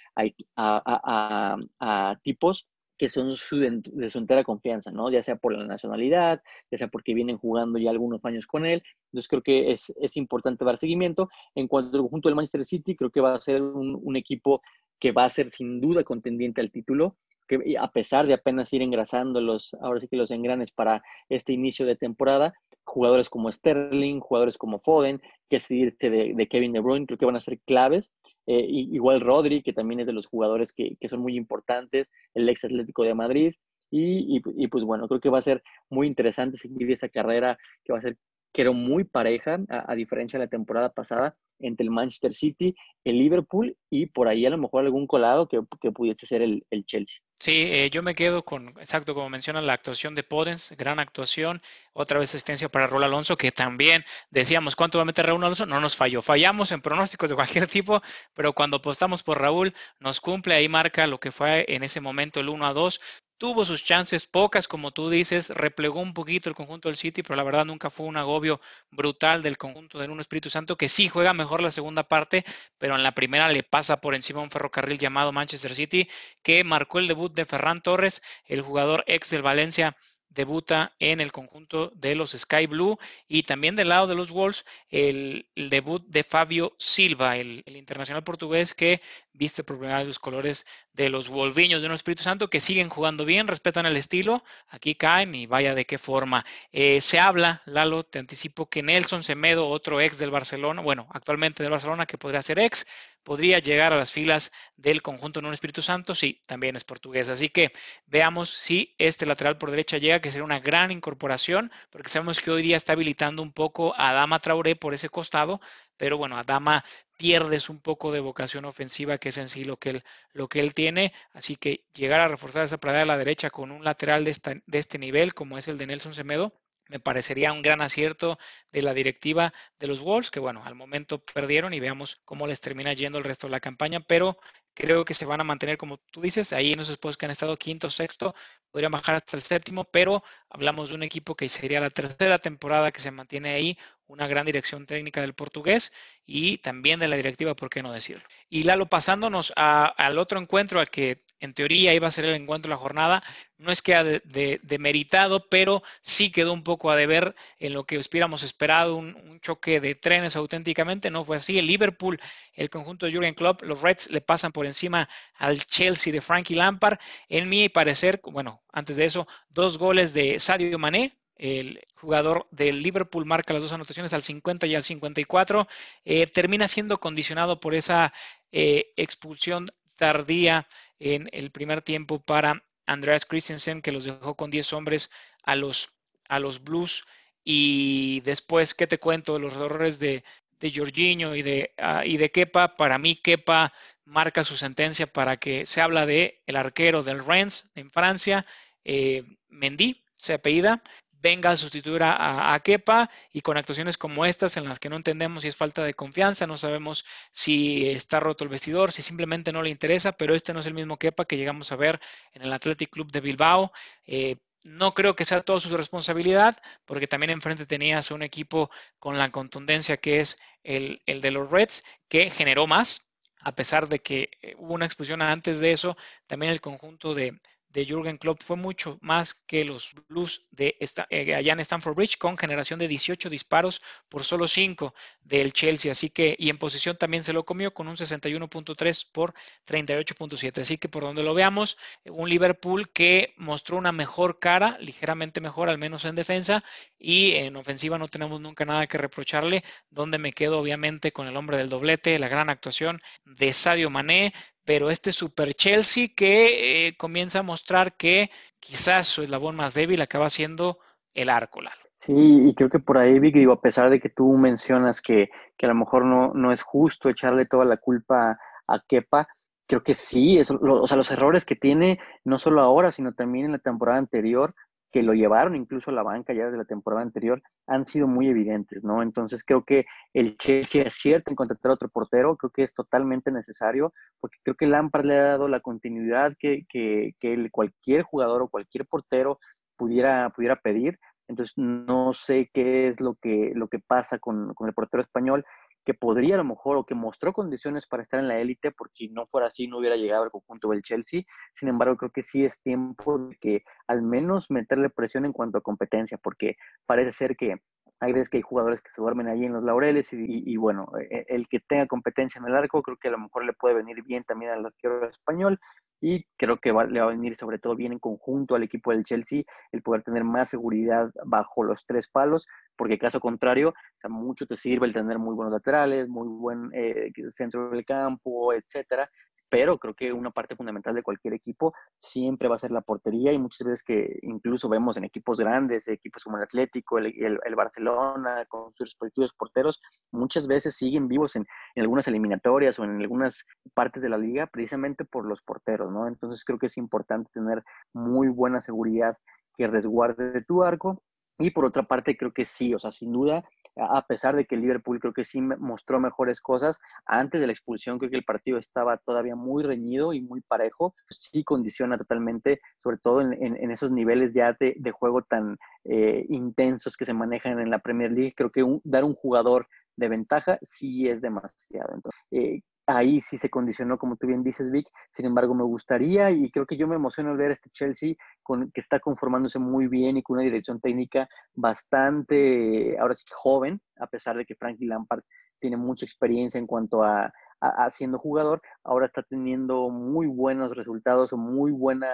a tipos que son de su entera confianza, ¿no? Ya sea por la nacionalidad, ya sea porque vienen jugando ya algunos años con él. Entonces creo que es, es importante dar seguimiento. En cuanto al conjunto del Manchester City, creo que va a ser un, un equipo que va a ser sin duda contendiente al título, que a pesar de apenas ir engrasando los, ahora sí que los engranes para este inicio de temporada, jugadores como Sterling, jugadores como Foden, que seguirse de, de Kevin De Bruyne, creo que van a ser claves eh, igual Rodri, que también es de los jugadores que, que, son muy importantes, el ex Atlético de Madrid. Y, y, pues bueno, creo que va a ser muy interesante seguir esa carrera que va a ser, creo, muy pareja, a, diferencia de la temporada pasada, entre el Manchester City, el Liverpool y por ahí a lo mejor algún colado que, que pudiese ser el, el Chelsea. Sí, eh, yo me quedo con, exacto, como menciona la actuación de Podens, gran actuación, otra vez asistencia para Raúl Alonso, que también decíamos, ¿cuánto va a meter Raúl Alonso? No nos falló, fallamos en pronósticos de cualquier tipo, pero cuando apostamos por Raúl, nos cumple, ahí marca lo que fue en ese momento el 1 a 2, tuvo sus chances, pocas como tú dices, replegó un poquito el conjunto del City, pero la verdad nunca fue un agobio brutal del conjunto del Uno Espíritu Santo, que sí juega mejor la segunda parte, pero en la primera le pasa por encima un ferrocarril llamado Manchester City, que marcó el debut de Ferran Torres, el jugador ex del Valencia debuta en el conjunto de los Sky Blue y también del lado de los Wolves el, debut de Fabio Silva, el, internacional portugués que viste por primera vez los colores de los Wolviños de un Espíritu Santo que siguen jugando bien, respetan el estilo, aquí caen y vaya de qué forma. Eh, se habla, Lalo, te anticipo que Nelson Semedo, otro ex del Barcelona, bueno, actualmente del Barcelona que podría ser ex, podría llegar a las filas del conjunto en un Espíritu Santo, sí, también es portugués. Así que veamos si este lateral por derecha llega, que será una gran incorporación, porque sabemos que hoy día está habilitando un poco a Dama Traoré por ese costado, pero bueno, Adama pierdes un poco de vocación ofensiva, que es en sí lo que él, lo que él tiene. Así que llegar a reforzar esa pradera a la derecha con un lateral de, de este nivel, como es el de Nelson Semedo, me parecería un gran acierto de la directiva de los Wolves, que bueno, al momento perdieron y veamos cómo les termina yendo el resto de la campaña, pero creo que se van a mantener, como tú dices, ahí en esos puestos que han estado quinto, sexto, podrían bajar hasta el séptimo, pero hablamos de un equipo que sería la tercera temporada que se mantiene ahí, una gran dirección técnica del portugués y también de la directiva, ¿por qué no decirlo? Y Lalo, pasándonos al otro encuentro al que en teoría iba a ser el encuentro de la jornada, no es que ha demeritado, de, pero sí quedó un poco a deber en lo que hubiéramos esperado, un, choque de trenes auténticamente, no fue así. El Liverpool, el conjunto de Jurgen Klopp, los Reds le pasan por encima al Chelsea de Frankie Lampard. En mi parecer, bueno, antes de eso, dos goles de Sadio Mané, el jugador del Liverpool marca las dos anotaciones al 50 y al 54, eh, termina siendo condicionado por esa eh, expulsión tardía en el primer tiempo para Andreas Christensen, que los dejó con 10 hombres a los, a los Blues. Y después, ¿qué te cuento? Los errores de, de Jorginho y de, uh, y de Kepa. Para mí, Kepa marca su sentencia para que se habla de el arquero del Rennes en Francia, eh, Mendy, se apellida, venga a sustituir a, Kepa y con actuaciones como estas en las que no entendemos si es falta de confianza, no sabemos si está roto el vestidor, si simplemente no le interesa, pero este no es el mismo Kepa que llegamos a ver en el Athletic Club de Bilbao. Eh, no creo que sea toda su responsabilidad, porque también enfrente tenías un equipo con la contundencia que es el, el de los Reds, que generó más, a pesar de que eh, hubo una expulsión antes de eso, también el conjunto de, de Jürgen Klopp fue mucho más que los Blues de eh, allá en Stamford Bridge con generación de 18 disparos por solo 5 del Chelsea, así que y en posición también se lo comió con un 61.3 por 38.7, así que por donde lo veamos, un Liverpool que mostró una mejor cara, ligeramente mejor al menos en defensa y en ofensiva no tenemos nunca nada que reprocharle, donde me quedo obviamente con el hombre del doblete, la gran actuación de Sadio Mané, pero este Super Chelsea que eh, comienza a mostrar que quizás su eslabón más débil acaba siendo el arco, Sí, y creo que por ahí, Vic, digo, a pesar de que tú mencionas que, que a lo mejor no, no es justo echarle toda la culpa a Kepa, creo que sí, o sea, los errores que tiene, no solo ahora, sino también en la temporada anterior, que lo llevaron incluso a la banca ya desde la temporada anterior, han sido muy evidentes, ¿no? Entonces creo que el Chelsea cierto en contratar otro portero, creo que es totalmente necesario, porque creo que Lampard le ha dado la continuidad que, que, que cualquier jugador o cualquier portero pudiera, pudiera pedir. Entonces no sé qué es lo que, lo que pasa con, con el portero español que podría a lo mejor o que mostró condiciones para estar en la élite, porque si no fuera así no hubiera llegado al conjunto del Chelsea. Sin embargo, creo que sí es tiempo de que al menos meterle presión en cuanto a competencia, porque parece ser que hay veces que hay jugadores que se duermen allí en los laureles y, bueno, e, e, el que tenga competencia en el arco creo que a lo mejor le puede venir bien también al arquero español y creo que le va a venir sobre todo bien en conjunto al equipo del Chelsea el poder tener más seguridad bajo los tres palos, porque caso contrario, mucho te sirve el tener muy buenos laterales, muy buen eh, centro del campo, etcétera, pero creo que una parte fundamental de cualquier equipo siempre va a ser la portería y muchas veces que incluso vemos en equipos grandes, equipos como el Atlético, el, el, Barcelona, con sus respectivos porteros, muchas veces siguen vivos en, en, algunas eliminatorias o en algunas partes de la liga precisamente por los porteros, ¿no? Entonces creo que es importante tener muy buena seguridad que resguarde tu arco y por otra parte, creo que sí, o sea, sin duda, a pesar de que Liverpool creo que sí mostró mejores cosas, antes de la expulsión creo que el partido estaba todavía muy reñido y muy parejo, sí condiciona totalmente, sobre todo en, esos niveles ya de, juego tan eh, intensos que se manejan en la Premier League, creo que dar un jugador de ventaja sí es demasiado. Entonces, eh, ahí sí se condicionó, como tú bien dices, Vic. Sin embargo, me gustaría y creo que yo me emociono al ver este Chelsea con, que está conformándose muy bien y con una dirección técnica bastante, ahora sí, joven, a pesar de que Frankie Lampard tiene mucha experiencia en cuanto a, a, siendo jugador, ahora está teniendo muy buenos resultados muy buena,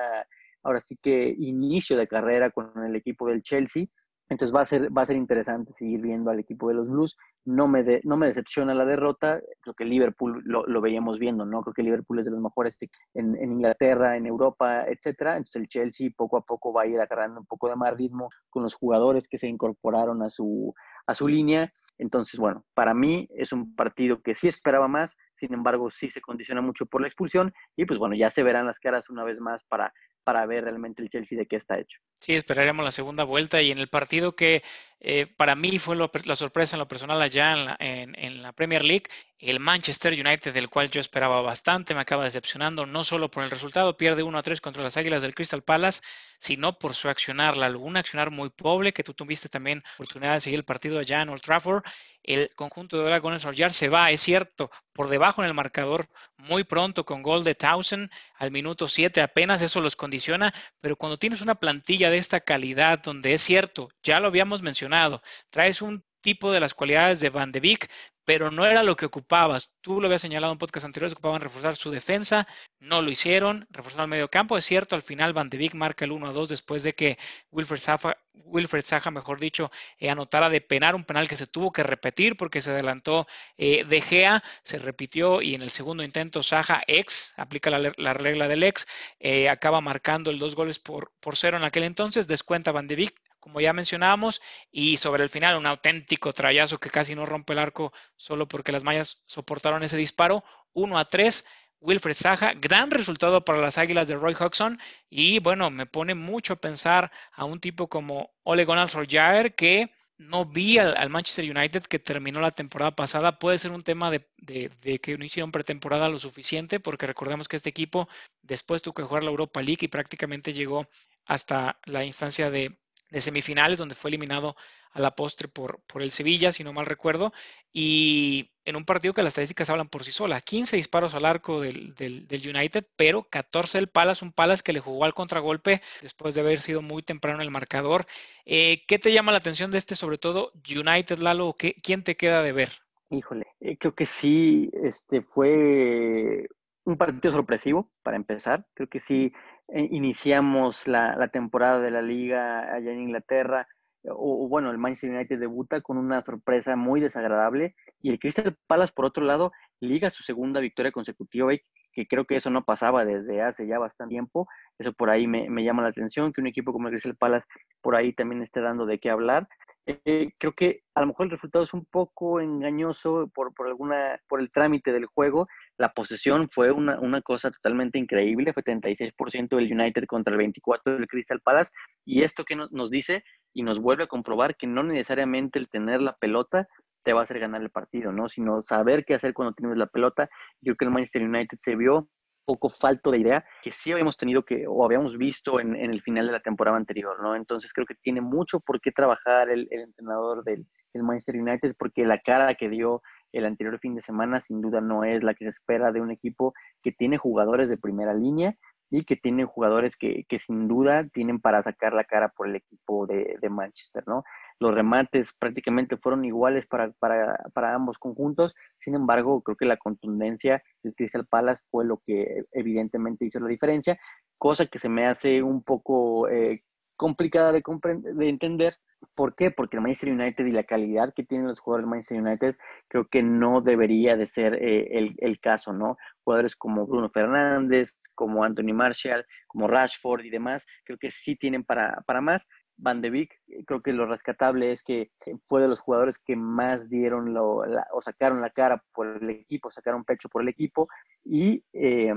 ahora sí que inicio de carrera con el equipo del Chelsea. Entonces va a ser, va a ser interesante seguir viendo al equipo de los Blues. No me, de, no me decepciona la derrota. Creo que Liverpool lo, lo, veíamos viendo, ¿no? Creo que Liverpool es de los mejores en, en, Inglaterra, en Europa, etcétera. Entonces el Chelsea poco a poco va a ir agarrando un poco de más ritmo con los jugadores que se incorporaron a su, a su línea. Entonces, bueno, para mí es un partido que sí esperaba más, sin embargo, sí se condiciona mucho por la expulsión y pues bueno, ya se verán las caras una vez más para para ver realmente el Chelsea de qué está hecho. Sí, esperaremos la segunda vuelta y en el partido que eh, para mí fue la sorpresa en lo personal allá en la, en, la, Premier League, el Manchester United, del cual yo esperaba bastante, me acaba decepcionando, no solo por el resultado, pierde 1 a 3 contra las Águilas del Crystal Palace, sino por su accionar, la, un accionar muy pobre, que tú tuviste también oportunidad de seguir el partido allá en Old Trafford. El conjunto de Dragones Royal se va, es cierto, por debajo en el marcador muy pronto con gol de Townsend al minuto 7 apenas, eso los condiciona, pero cuando tienes una plantilla de esta calidad, donde es cierto, ya lo habíamos mencionado, traes un tipo de las cualidades de Van de Beek, pero no era lo que ocupabas. Tú lo habías señalado en podcast anteriores, ocupaban reforzar su defensa, no lo hicieron, reforzaron el medio campo. Es cierto, al final Van de Beek marca el 1 a 2 después de que Wilfred Saha, Wilfred Saha mejor dicho, eh, anotara de penar un penal que se tuvo que repetir porque se adelantó eh, De Gea, se repitió y en el segundo intento Saha, ex, aplica la, regla del ex, eh, acaba marcando el dos goles por, por cero en aquel entonces, descuenta Van de Beek, como ya mencionábamos, y sobre el final un auténtico trayazo que casi no rompe el arco solo porque las mallas soportaron ese disparo, 1 a 3. Wilfred Saja, gran resultado para las Águilas de Roy Hodgson y bueno, me pone mucho a pensar a un tipo como Ole Gunnar Solskjaer que no vi al, Manchester United que terminó la temporada pasada. Puede ser un tema de, de, que no hicieron pretemporada lo suficiente, porque recordemos que este equipo después tuvo que jugar la Europa League y prácticamente llegó hasta la instancia de, de semifinales, donde fue eliminado a la postre por, por el Sevilla, si no mal recuerdo, y en un partido que las estadísticas hablan por sí sola. 15 disparos al arco del, del, United, pero 14 el Palace, un Palace que le jugó al contragolpe después de haber sido muy temprano el marcador. Eh, ¿Qué te llama la atención de este, sobre todo United, Lalo? ¿qué, ¿Quién te queda de ver? Híjole, eh, creo que sí, este fue un partido sorpresivo para empezar. Creo que sí iniciamos la, temporada de la liga allá en Inglaterra, o, bueno, el Manchester United debuta con una sorpresa muy desagradable y el Crystal Palace, por otro lado, liga su segunda victoria consecutiva, que creo que eso no pasaba desde hace ya bastante tiempo. Eso por ahí me, me llama la atención, que un equipo como el Crystal Palace por ahí también esté dando de qué hablar. Eh, creo que a lo mejor el resultado es un poco engañoso por, por, alguna, por el trámite del juego. La posesión fue una, una cosa totalmente increíble, fue 36% del United contra el 24% del Crystal Palace. Y esto que nos, nos dice y nos vuelve a comprobar que no necesariamente el tener la pelota te va a hacer ganar el partido, ¿no? Sino saber qué hacer cuando tienes la pelota. Yo creo que el Manchester United se vio poco falto de idea que sí habíamos tenido que o habíamos visto en, el final de la temporada anterior, ¿no? Entonces creo que tiene mucho por qué trabajar el, entrenador del, Manchester United porque la cara que dio el anterior fin de semana sin duda no es la que se espera de un equipo que tiene jugadores de primera línea y que tiene jugadores que, que sin duda tienen para sacar la cara por el equipo de, de Manchester, ¿no? Los remates prácticamente fueron iguales para, para, para, ambos conjuntos, sin embargo, creo que la contundencia del Crystal Palace fue lo que evidentemente hizo la diferencia, cosa que se me hace un poco eh, complicada de, de entender, ¿Por qué? Porque el Manchester United y la calidad que tienen los jugadores del Manchester United creo que no debería de ser eh, el, caso, ¿no? Jugadores como Bruno Fernández, como Anthony Marshall, como Rashford y demás, creo que sí tienen para, para más. Van de Beek, creo que lo rescatable es que fue de los jugadores que más dieron lo, o sacaron la cara por el equipo, sacaron pecho por el equipo y eh,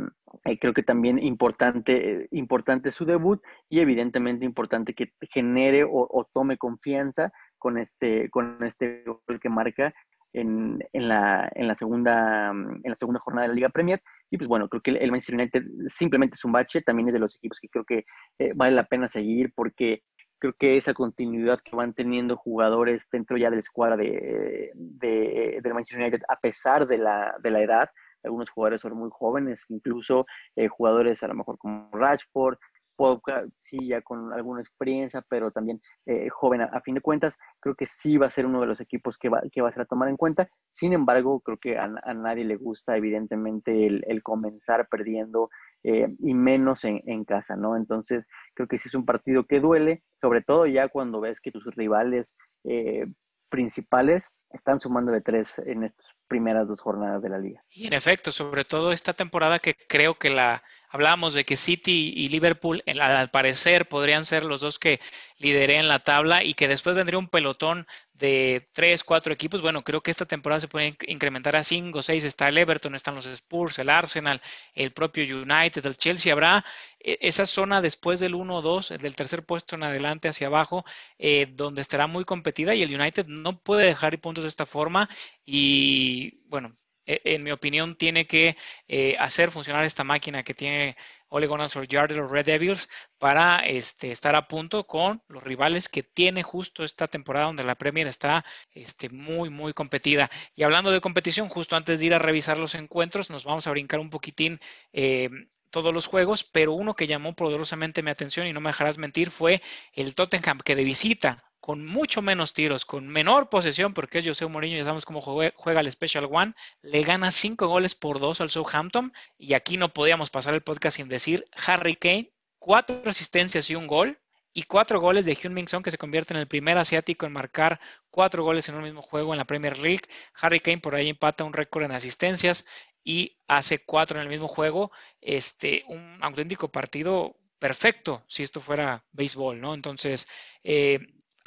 creo que también importante, importante su debut y evidentemente importante que genere o, tome confianza con este, con este gol que marca en, en, la, en, la segunda, en la segunda jornada de la Liga Premier. Y pues bueno, creo que el Manchester United simplemente es un bache, también es de los equipos que creo que eh, vale la pena seguir porque creo que esa continuidad que van teniendo jugadores dentro ya de la escuadra de, de, Manchester United, a pesar de la, de la edad, algunos jugadores son muy jóvenes, incluso eh, jugadores a lo mejor como Rashford, Pogba, sí, ya con alguna experiencia, pero también eh, joven a, fin de cuentas, creo que sí va a ser uno de los equipos que va, que va a ser a tomar en cuenta. Sin embargo, creo que a, nadie le gusta, evidentemente, el comenzar perdiendo eh, y menos en, en, casa, ¿no? Entonces, creo que sí es un partido que duele, sobre todo ya cuando ves que tus rivales eh, principales están sumando de tres en estas primeras dos jornadas de la liga. Y en efecto, sobre todo esta temporada que creo que la hablábamos de que City y Liverpool al parecer podrían ser los dos que lideren la tabla y que después vendría un pelotón de tres, cuatro equipos. Bueno, creo que esta temporada se puede incrementar a cinco, seis. Está el Everton, están los Spurs, el Arsenal, el propio United, el Chelsea. Habrá e, esa zona después del 1-2, del tercer puesto en adelante hacia abajo, eh, donde estará muy competida y el United no puede dejar puntos de esta forma. Y bueno, en mi opinión, tiene que eh, hacer funcionar esta máquina que tiene Ole Gunnar Solskjaer de los Red Devils para este, estar a punto con los rivales que tiene justo esta temporada donde la Premier está este, muy, muy competida. Y hablando de competición, justo antes de ir a revisar los encuentros, nos vamos a brincar un poquitín. Eh, todos los juegos, pero uno que llamó poderosamente mi atención y no me dejarás mentir fue el Tottenham que de visita con mucho menos tiros, con menor posesión, porque es José Mourinho, ya sabemos cómo juega, el Special One, le gana cinco goles por dos al Southampton, y aquí no podíamos pasar el podcast sin decir Harry Kane, cuatro asistencias y un gol, y cuatro goles de Hyun Min Son, que se convierte en el primer asiático en marcar cuatro goles en un mismo juego en la Premier League. Harry Kane por ahí empata un récord en asistencias y hace cuatro en el mismo juego. Este, un auténtico partido perfecto si esto fuera béisbol, ¿no? Entonces, eh,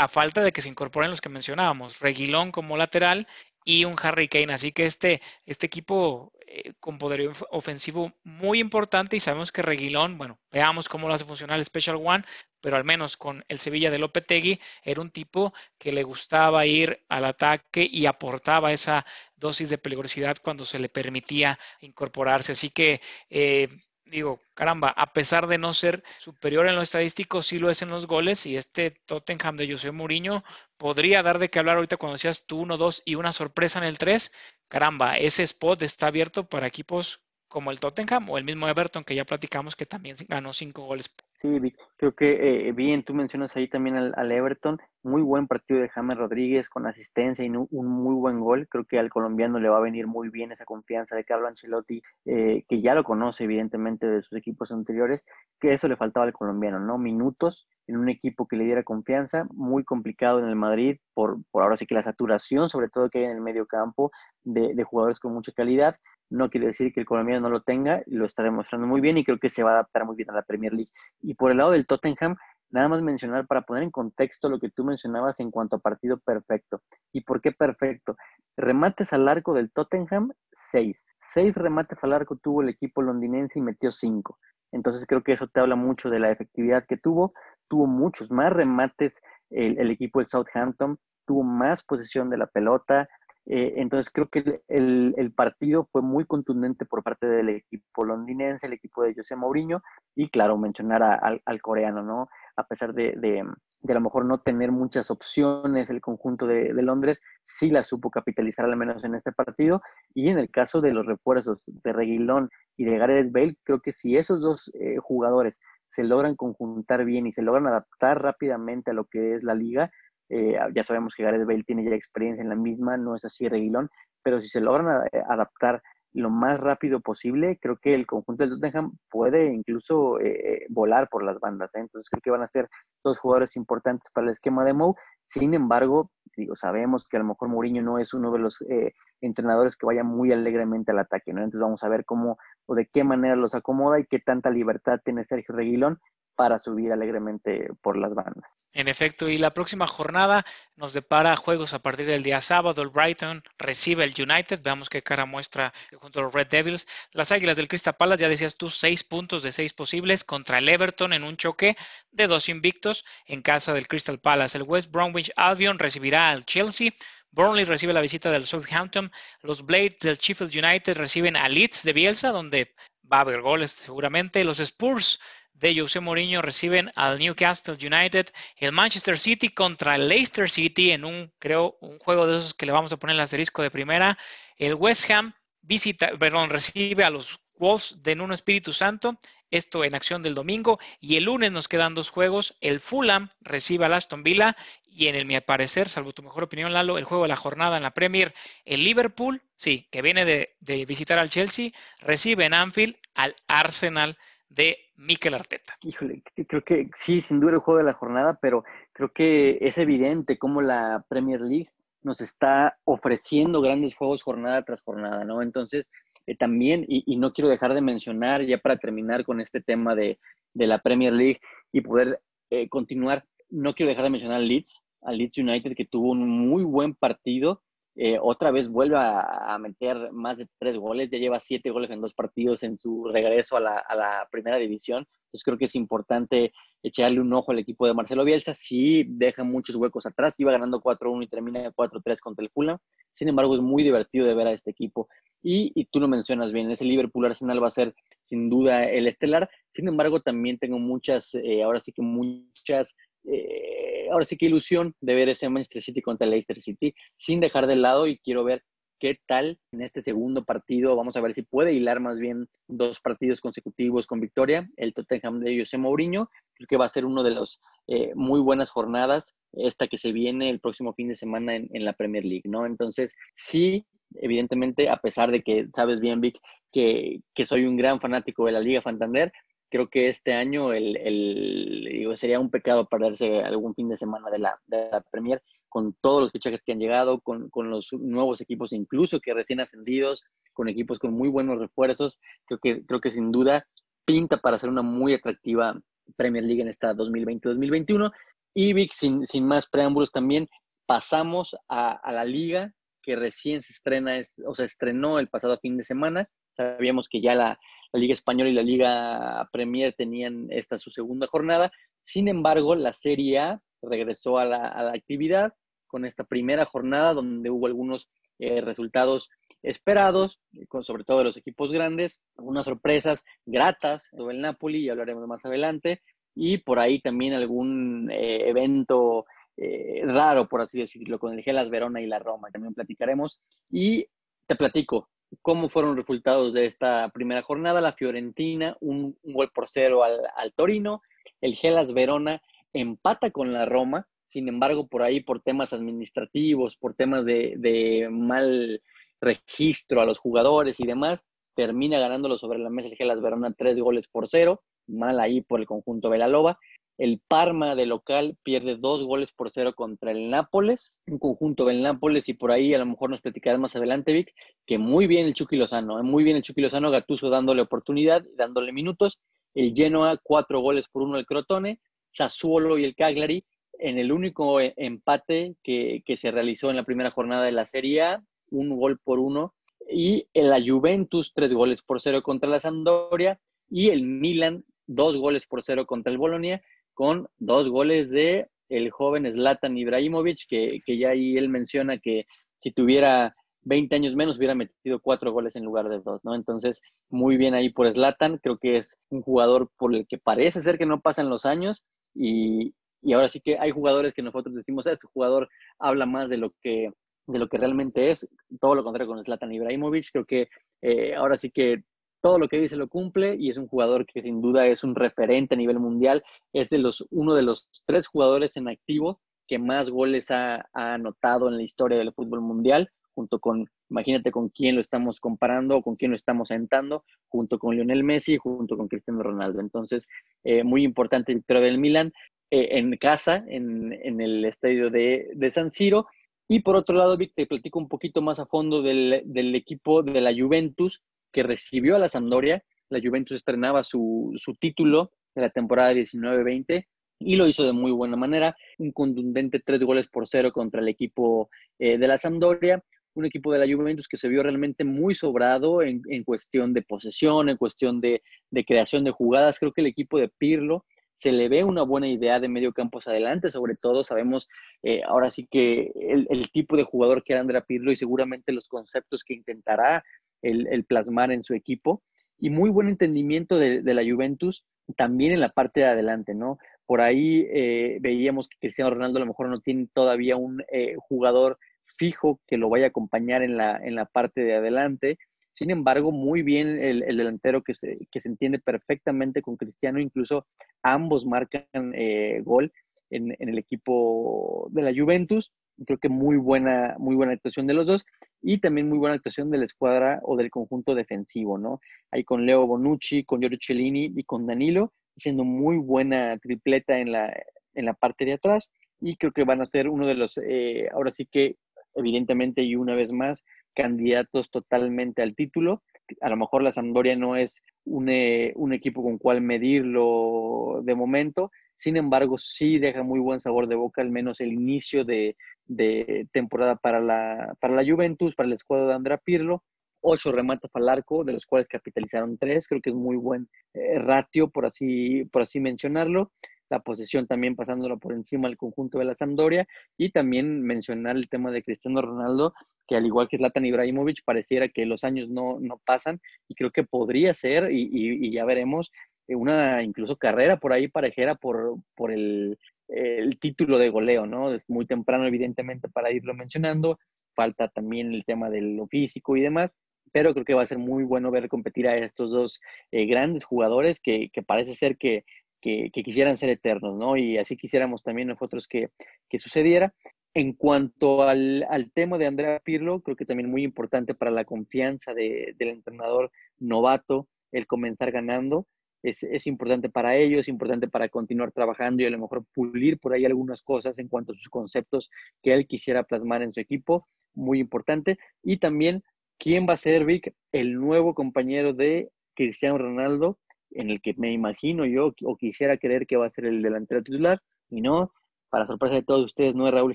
a falta de que se incorporen los que mencionábamos, Reguilón como lateral y un Harry Kane. Así que este, este equipo eh, con poderío ofensivo muy importante y sabemos que Reguilón, bueno, veamos cómo lo hace funcionar el Special One, pero al menos con el Sevilla de Lopetegui era un tipo que le gustaba ir al ataque y aportaba esa dosis de peligrosidad cuando se le permitía incorporarse. Así que eh, digo, caramba, a pesar de no ser superior en lo estadístico, sí lo es en los goles y este Tottenham de José Mourinho podría dar de qué hablar ahorita cuando decías tú 1-2 y una sorpresa en el 3. Caramba, ese spot está abierto para equipos como el Tottenham o el mismo Everton que ya platicamos que también ganó cinco goles. Sí, creo que eh, bien, tú mencionas ahí también al, Everton, muy buen partido de James Rodríguez con asistencia y un muy buen gol, creo que al colombiano le va a venir muy bien esa confianza de Carlo Ancelotti, eh, que ya lo conoce evidentemente de sus equipos anteriores, que eso le faltaba al colombiano, ¿no? Minutos en un equipo que le diera confianza, muy complicado en el Madrid, por, por ahora sí que la saturación, sobre todo que hay en el medio campo, de, de jugadores con mucha calidad, no quiere decir que el colombiano no lo tenga, lo está demostrando muy bien y creo que se va a adaptar muy bien a la Premier League. Y por el lado del Tottenham, nada más mencionar para poner en contexto lo que tú mencionabas en cuanto a partido perfecto. ¿Y por qué perfecto? Remates al arco del Tottenham, seis. Seis remates al arco tuvo el equipo londinense y metió cinco. Entonces creo que eso te habla mucho de la efectividad que tuvo. Tuvo muchos más remates el, el equipo del Southampton, tuvo más posesión de la pelota, eh, entonces creo que el, partido fue muy contundente por parte del equipo londinense, el equipo de José Mourinho y claro, mencionar al, coreano, ¿no? A pesar de, de, a lo mejor no tener muchas opciones el conjunto de, Londres, sí la supo capitalizar al menos en este partido y en el caso de los refuerzos de Reguilón y de Gareth Bale, creo que si esos dos eh, jugadores se logran conjuntar bien y se logran adaptar rápidamente a lo que es la liga, eh, ya sabemos que Gareth Bale tiene ya experiencia en la misma, no es así Reguilón, pero si se logran eh, adaptar lo más rápido posible, creo que el conjunto del Tottenham puede incluso eh, volar por las bandas. ¿eh? Entonces creo que van a ser dos jugadores importantes para el esquema de Mou. Sin embargo, digo, sabemos que a lo mejor Mourinho no es uno de los eh, entrenadores que vaya muy alegremente al ataque, ¿no? Entonces vamos a ver cómo o de qué manera los acomoda y qué tanta libertad tiene Sergio Reguilón para subir alegremente por las bandas. En efecto, y la próxima jornada nos depara juegos a partir del día sábado. El Brighton recibe el United. Veamos qué cara muestra junto a los Red Devils. Las Águilas del Crystal Palace, ya decías tú, seis puntos de seis posibles contra el Everton en un choque de dos invictos en casa del Crystal Palace. El West Bromwich Albion recibirá al Chelsea. Burnley recibe la visita del Southampton. Los Blades del Sheffield United reciben a Leeds de Bielsa, donde va a haber goles seguramente. Los Spurs de José Mourinho reciben al Newcastle United, el Manchester City contra el Leicester City en un, creo, un juego de esos que le vamos a poner el asterisco de primera. El West Ham visita, perdón, recibe a los Wolves de Nuno Espíritu Santo, esto en acción del domingo, y el lunes nos quedan dos juegos, el Fulham recibe al Aston Villa, y en el mi parecer, salvo tu mejor opinión, Lalo, el juego de la jornada en la Premier, el Liverpool, sí, que viene de, de visitar al Chelsea, recibe en Anfield al Arsenal de Mikel Arteta. Híjole, creo que sí, sin duda el juego de la jornada, pero creo que es evidente cómo la Premier League nos está ofreciendo grandes juegos jornada tras jornada, ¿no? Entonces, eh, también, y, no quiero dejar de mencionar, ya para terminar con este tema de, la Premier League y poder eh, continuar, no quiero dejar de mencionar al Leeds, al Leeds United, que tuvo un muy buen partido eh, otra vez vuelve a, meter más de tres goles, ya lleva siete goles en dos partidos en su regreso a la, primera división. Entonces creo que es importante echarle un ojo al equipo de Marcelo Bielsa. Sí deja muchos huecos atrás, iba ganando 4-1 y termina 4-3 contra el Fulham. Sin embargo, es muy divertido de ver a este equipo. Y, tú lo mencionas bien, ese Liverpool Arsenal va a ser sin duda el estelar. Sin embargo, también tengo muchas, eh, ahora sí que muchas eh, ahora sí que ilusión de ver ese Manchester City contra el Leicester City, sin dejar de lado y quiero ver qué tal en este segundo partido. Vamos a ver si puede hilar más bien dos partidos consecutivos con victoria. El Tottenham de José Mourinho, creo que va a ser uno de los eh, muy buenas jornadas, esta que se viene el próximo fin de semana en, la Premier League, ¿no? Entonces, sí, evidentemente, a pesar de que sabes bien, Vic, que, que soy un gran fanático de la Liga Santander, creo que este año el, sería un pecado perderse algún fin de semana de la, de la Premier con todos los fichajes que han llegado, con, los nuevos equipos incluso que recién ascendidos, con equipos con muy buenos refuerzos. Creo que, creo que sin duda pinta para ser una muy atractiva Premier League en esta 2020-2021. Y Vic, sin, sin más preámbulos también, pasamos a, a, la liga que recién se estrena, o se estrenó el pasado fin de semana. Sabíamos que ya la, la Liga Española y la Liga Premier tenían esta su segunda jornada. Sin embargo, la Serie A regresó a la, actividad con esta primera jornada donde hubo algunos eh, resultados esperados, con, sobre todo de los equipos grandes, algunas sorpresas gratas sobre el Napoli, y hablaremos más adelante, y por ahí también algún eh, evento eh, raro, por así decirlo, con el Gelas Verona y la Roma, también platicaremos. Y te platico, cómo fueron los resultados de esta primera jornada. La Fiorentina, un, gol por cero al, Torino. El Gelas Verona empata con la Roma. Sin embargo, por ahí, por temas administrativos, por temas de, mal registro a los jugadores y demás, termina ganándolo sobre la mesa el Gelas Verona tres goles por cero. Mal ahí por el conjunto Velalova. El Parma de local pierde dos goles por cero contra el Nápoles, un conjunto del Nápoles, y por ahí a lo mejor nos platicarás más adelante, Vic, que muy bien el Chucky Lozano, ¿eh? muy bien el Chucky Lozano, Gatuso dándole oportunidad, dándole minutos. El Genoa, cuatro goles por uno el Crotone, Sassuolo y el Cagliari, en el único eh, empate que, que se realizó en la primera jornada de la Serie A, un gol por uno. Y la Juventus, tres goles por cero contra la Sampdoria, y el Milan, dos goles por cero contra el Bolonia con dos goles de el joven Zlatan Ibrahimovic, que, que ya ahí él menciona que si tuviera 20 años menos hubiera metido cuatro goles en lugar de dos, ¿no? Entonces, muy bien ahí por Zlatan, creo que es un jugador por el que parece ser que no pasan los años y, y ahora sí que hay jugadores que nosotros decimos, ese jugador habla más de lo que de lo que realmente es, todo lo contrario con Zlatan Ibrahimovic, creo que eh, ahora sí que todo lo que dice lo cumple y es un jugador que sin duda es un referente a nivel mundial. Es de los, uno de los tres jugadores en activo que más goles ha, anotado en la historia del fútbol mundial, junto con Imagínate con quién lo estamos comparando con quién lo estamos sentando, junto con Lionel Messi junto con Cristiano Ronaldo. Entonces, eh, muy importante victoria del Milan eh, en casa, en, el estadio de, San Siro. Y por otro lado, Vic, te platico un poquito más a fondo del, del equipo de la Juventus que recibió a la Sampdoria. La Juventus estrenaba su, su título de la temporada 19-20 y lo hizo de muy buena manera. Un contundente tres goles por cero contra el equipo eh, de la Sampdoria. Un equipo de la Juventus que se vio realmente muy sobrado en, en cuestión de posesión, en cuestión de, de, creación de jugadas. Creo que el equipo de Pirlo se le ve una buena idea de medio campos adelante, sobre todo sabemos eh, ahora sí que el, el, tipo de jugador que era Andrea Pirlo y seguramente los conceptos que intentará el, el plasmar en su equipo. Y muy buen entendimiento de, de la Juventus también en la parte de adelante, ¿no? Por ahí eh, veíamos que Cristiano Ronaldo a lo mejor no tiene todavía un eh, jugador fijo que lo vaya a acompañar en la, en la parte de adelante. Sin embargo, muy bien el, delantero que se, que se, entiende perfectamente con Cristiano, incluso ambos marcan eh, gol en, en, el equipo de la Juventus. Creo que muy buena, muy buena actuación de los dos y también muy buena actuación de la escuadra o del conjunto defensivo, ¿no? Ahí con Leo Bonucci, con Giorgio Cellini y con Danilo, haciendo muy buena tripleta en la, en la parte de atrás y creo que van a ser uno de los, eh, ahora sí que evidentemente y una vez más, candidatos totalmente al título. A lo mejor la Sampdoria no es un, eh, un equipo con cual medirlo de momento, sin embargo, sí deja muy buen sabor de boca, al menos el inicio de, de temporada para la, para la Juventus, para el escuadro de Andrea Pirlo. Ocho remates al arco, de los cuales capitalizaron tres. Creo que es muy buen eh, ratio, por así, por así mencionarlo. La posesión también pasándolo por encima del conjunto de la Sampdoria. Y también mencionar el tema de Cristiano Ronaldo, que al igual que Zlatan Ibrahimovic, pareciera que los años no, no pasan. Y creo que podría ser, y, y, y ya veremos, eh, una incluso carrera por ahí parejera por, por el, el título de goleo, ¿no? Es muy temprano, evidentemente, para irlo mencionando. Falta también el tema de lo físico y demás, pero creo que va a ser muy bueno ver competir a estos dos eh, grandes jugadores que, que, parece ser que, que, quisieran ser eternos, ¿no? Y así quisiéramos también nosotros que, que sucediera. En cuanto al, al, tema de Andrea Pirlo, creo que también muy importante para la confianza de, del entrenador novato el comenzar ganando es, importante para ellos, es importante para continuar trabajando y a lo mejor pulir por ahí algunas cosas en cuanto a sus conceptos que él quisiera plasmar en su equipo, muy importante. Y también, ¿quién va a ser, Vic, el nuevo compañero de Cristiano Ronaldo, en el que me imagino yo o quisiera creer que va a ser el delantero titular? Y no, para sorpresa de todos ustedes, no es Raúl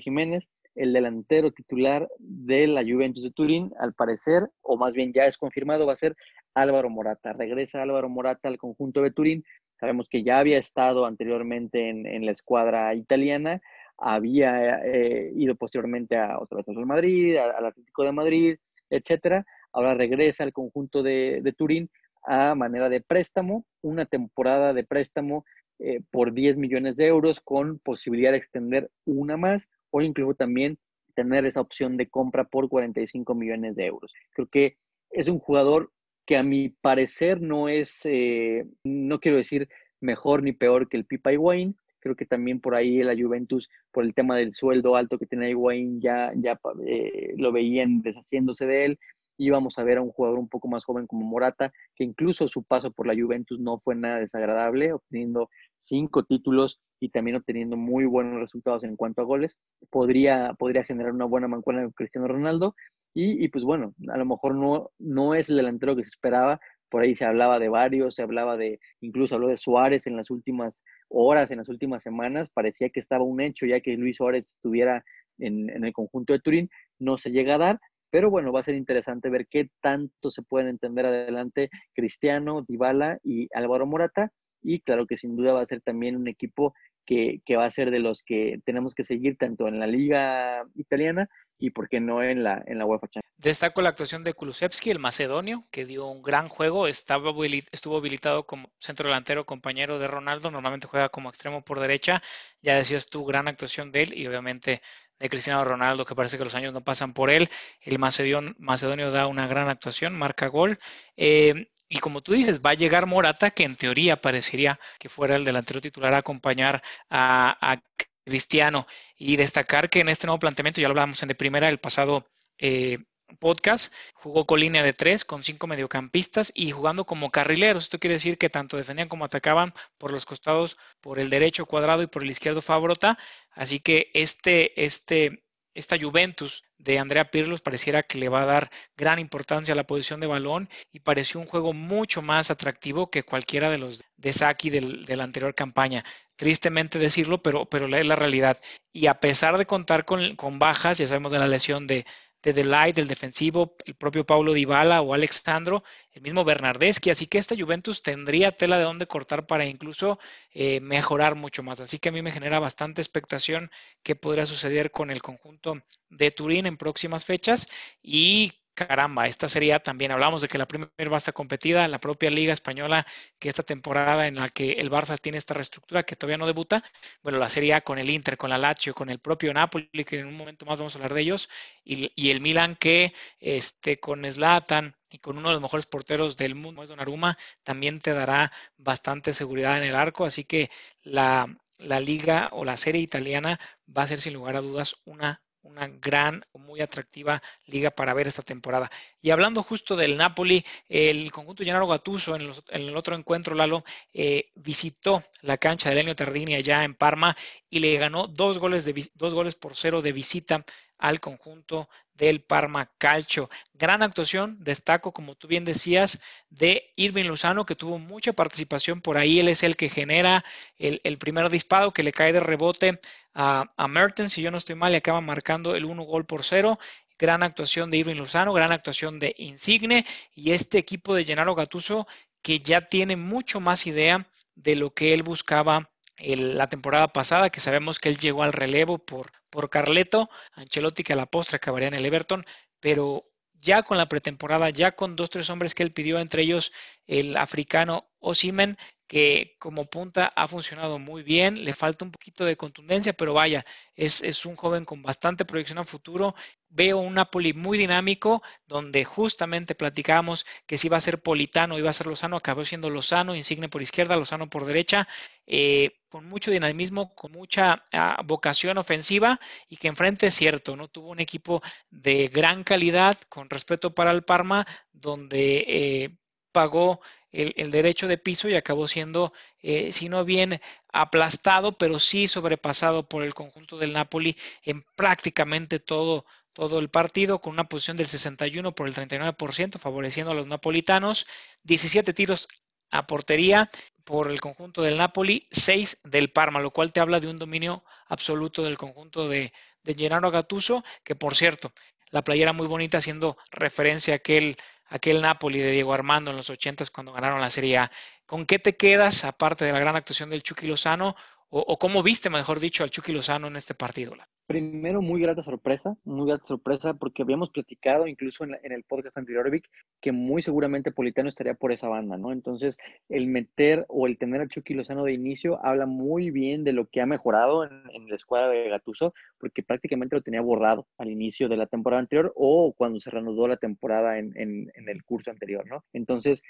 Jiménez, el delantero titular de la Juventus de Turín, al parecer, o más bien ya es confirmado, va a ser Álvaro Morata. Regresa Álvaro Morata al conjunto de Turín. Sabemos que ya había estado anteriormente en, la escuadra italiana, había eh, ido posteriormente a otra vez al Madrid, al Atlético de Madrid, etcétera. Ahora regresa al conjunto de, Turín a manera de préstamo, una temporada de préstamo eh, por 10 millones de euros con posibilidad de extender una más o incluso también tener esa opción de compra por 45 millones de euros. Creo que es un jugador que a mi parecer no es, eh, no quiero decir mejor ni peor que el Pipa Higuaín. Creo que también por ahí la Juventus, por el tema del sueldo alto que tiene Higuaín, ya, ya eh, lo veían deshaciéndose de él. Íbamos a ver a un jugador un poco más joven como Morata, que incluso su paso por la Juventus no fue nada desagradable, obteniendo cinco títulos y también obteniendo muy buenos resultados en cuanto a goles, podría, podría generar una buena mancuerna con Cristiano Ronaldo. Y, y, pues bueno, a lo mejor no, no es el delantero que se esperaba. Por ahí se hablaba de varios, se hablaba de, incluso habló de Suárez en las últimas horas, en las últimas semanas. Parecía que estaba un hecho ya que Luis Suárez estuviera en, en el conjunto de Turín. No se llega a dar, pero bueno, va a ser interesante ver qué tanto se pueden entender adelante Cristiano, Dybala y Álvaro Morata. Y claro que sin duda va a ser también un equipo que, va a ser de los que tenemos que seguir tanto en la liga italiana y por qué no en la, en la UEFA Champions. Destaco la actuación de Kulusevski, el macedonio, que dio un gran juego, Estaba, estuvo habilitado como centro delantero compañero de Ronaldo, normalmente juega como extremo por derecha, ya decías tú, gran actuación de él y obviamente de Cristiano Ronaldo, que parece que los años no pasan por él, el macedonio, macedonio da una gran actuación, marca gol. Eh, y como tú dices, va a llegar Morata, que en teoría parecería que fuera el delantero titular a acompañar a, Cristiano. Y destacar que en este nuevo planteamiento, ya lo hablábamos en de primera, el pasado, eh, podcast, jugó con línea de tres, con cinco mediocampistas y jugando como carrileros. Esto quiere decir que tanto defendían como atacaban por los costados, por el derecho cuadrado y por el izquierdo Fabrota. Así que este, este, esta Juventus de Andrea Pirlos pareciera que le va a dar gran importancia a la posición de balón y pareció un juego mucho más atractivo que cualquiera de los de Saki de la anterior campaña. Tristemente decirlo, pero, pero es la realidad. Y a pesar de contar con, con bajas, ya sabemos de la lesión de, de Delight, del defensivo, el propio Paulo Dybala o Alexandro, el mismo Bernardeschi, así que esta Juventus tendría tela de dónde cortar para incluso eh, mejorar mucho más. Así que a mí me genera bastante expectación qué podría suceder con el conjunto de Turín en próximas fechas y caramba, esta sería también, hablamos de que la primera va a estar competida, la propia Liga Española, que esta temporada en la que el Barça tiene esta reestructura que todavía no debuta, bueno, la serie con el Inter, con la Lazio, con el propio Napoli, que en un momento más vamos a hablar de ellos, y, el Milan que este, con Zlatan y con uno de los mejores porteros del mundo, es Donnarumma, también te dará bastante seguridad en el arco, así que la, la liga o la serie italiana va a ser sin lugar a dudas una una gran muy atractiva liga para ver esta temporada. Y hablando justo del Napoli, el conjunto Gennaro Gattuso en, el otro encuentro, Lalo, eh, visitó la cancha de Lenio Tardini allá en Parma y le ganó dos goles, de, dos goles por cero de visita al conjunto del Parma Calcio. Gran actuación, destaco, como tú bien decías, de Irving Lozano, que tuvo mucha participación por ahí. Él es el que genera el, primer disparo que le cae de rebote a, a, Mertens, si yo no estoy mal, y acaba marcando el 1 gol por 0. Gran actuación de Irving Lozano, gran actuación de Insigne y este equipo de Gennaro Gattuso que ya tiene mucho más idea de lo que él buscaba la temporada pasada, que sabemos que él llegó al relevo por, por Carleto, Ancelotti que a la postre acabaría en el Everton, pero ya con la pretemporada, ya con dos, tres hombres que él pidió, entre ellos el africano Osimen, que como punta ha funcionado muy bien, le falta un poquito de contundencia, pero vaya, es, es un joven con bastante proyección a futuro. Veo un Napoli muy dinámico, donde justamente platicábamos que si iba a ser Politano, iba a ser Lozano, acabó siendo Lozano, Insigne por izquierda, Lozano por derecha, eh, con mucho dinamismo, con mucha ah, vocación ofensiva y que enfrente es cierto, ¿no? Tuvo un equipo de gran calidad, con respeto para el Parma, donde eh, pagó el, derecho de piso y acabó siendo, eh, si no bien aplastado, pero sí sobrepasado por el conjunto del Napoli en prácticamente todo, todo el partido, con una posición del 61 por el 39%, favoreciendo a los napolitanos, 17 tiros a portería por el conjunto del Napoli, 6 del Parma, lo cual te habla de un dominio absoluto del conjunto de, de Gennaro Gattuso, que por cierto, la playera muy bonita haciendo referencia a aquel aquel Napoli de Diego Armando en los 80 cuando ganaron la Serie A. ¿Con qué te quedas, aparte de la gran actuación del Chucky Lozano, o, cómo viste, mejor dicho, al Chucky Lozano en este partido? Primero, muy grata sorpresa, muy grata sorpresa, porque habíamos platicado incluso en, el podcast anterior, Vic, que muy seguramente Politano estaría por esa banda, ¿no? Entonces, el meter o el tener a Chucky Lozano de inicio habla muy bien de lo que ha mejorado en, la escuadra de Gatuso, porque prácticamente lo tenía borrado al inicio de la temporada anterior o cuando se reanudó la temporada en, el curso anterior, ¿no? Entonces,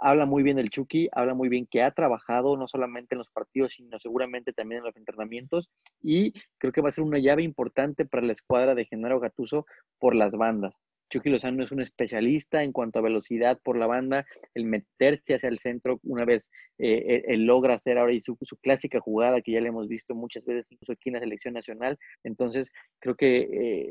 habla muy bien del Chucky, habla muy bien que ha trabajado no solamente en los partidos, sino seguramente también en los entrenamientos, y creo que va a ser una llave importante para la escuadra de Genaro Gatuso por las bandas. Chucky Lozano es un especialista en cuanto a velocidad por la banda, el meterse hacia el centro una vez eh, él logra hacer ahora su, su, clásica jugada que ya le hemos visto muchas veces incluso aquí en la selección nacional. Entonces, creo que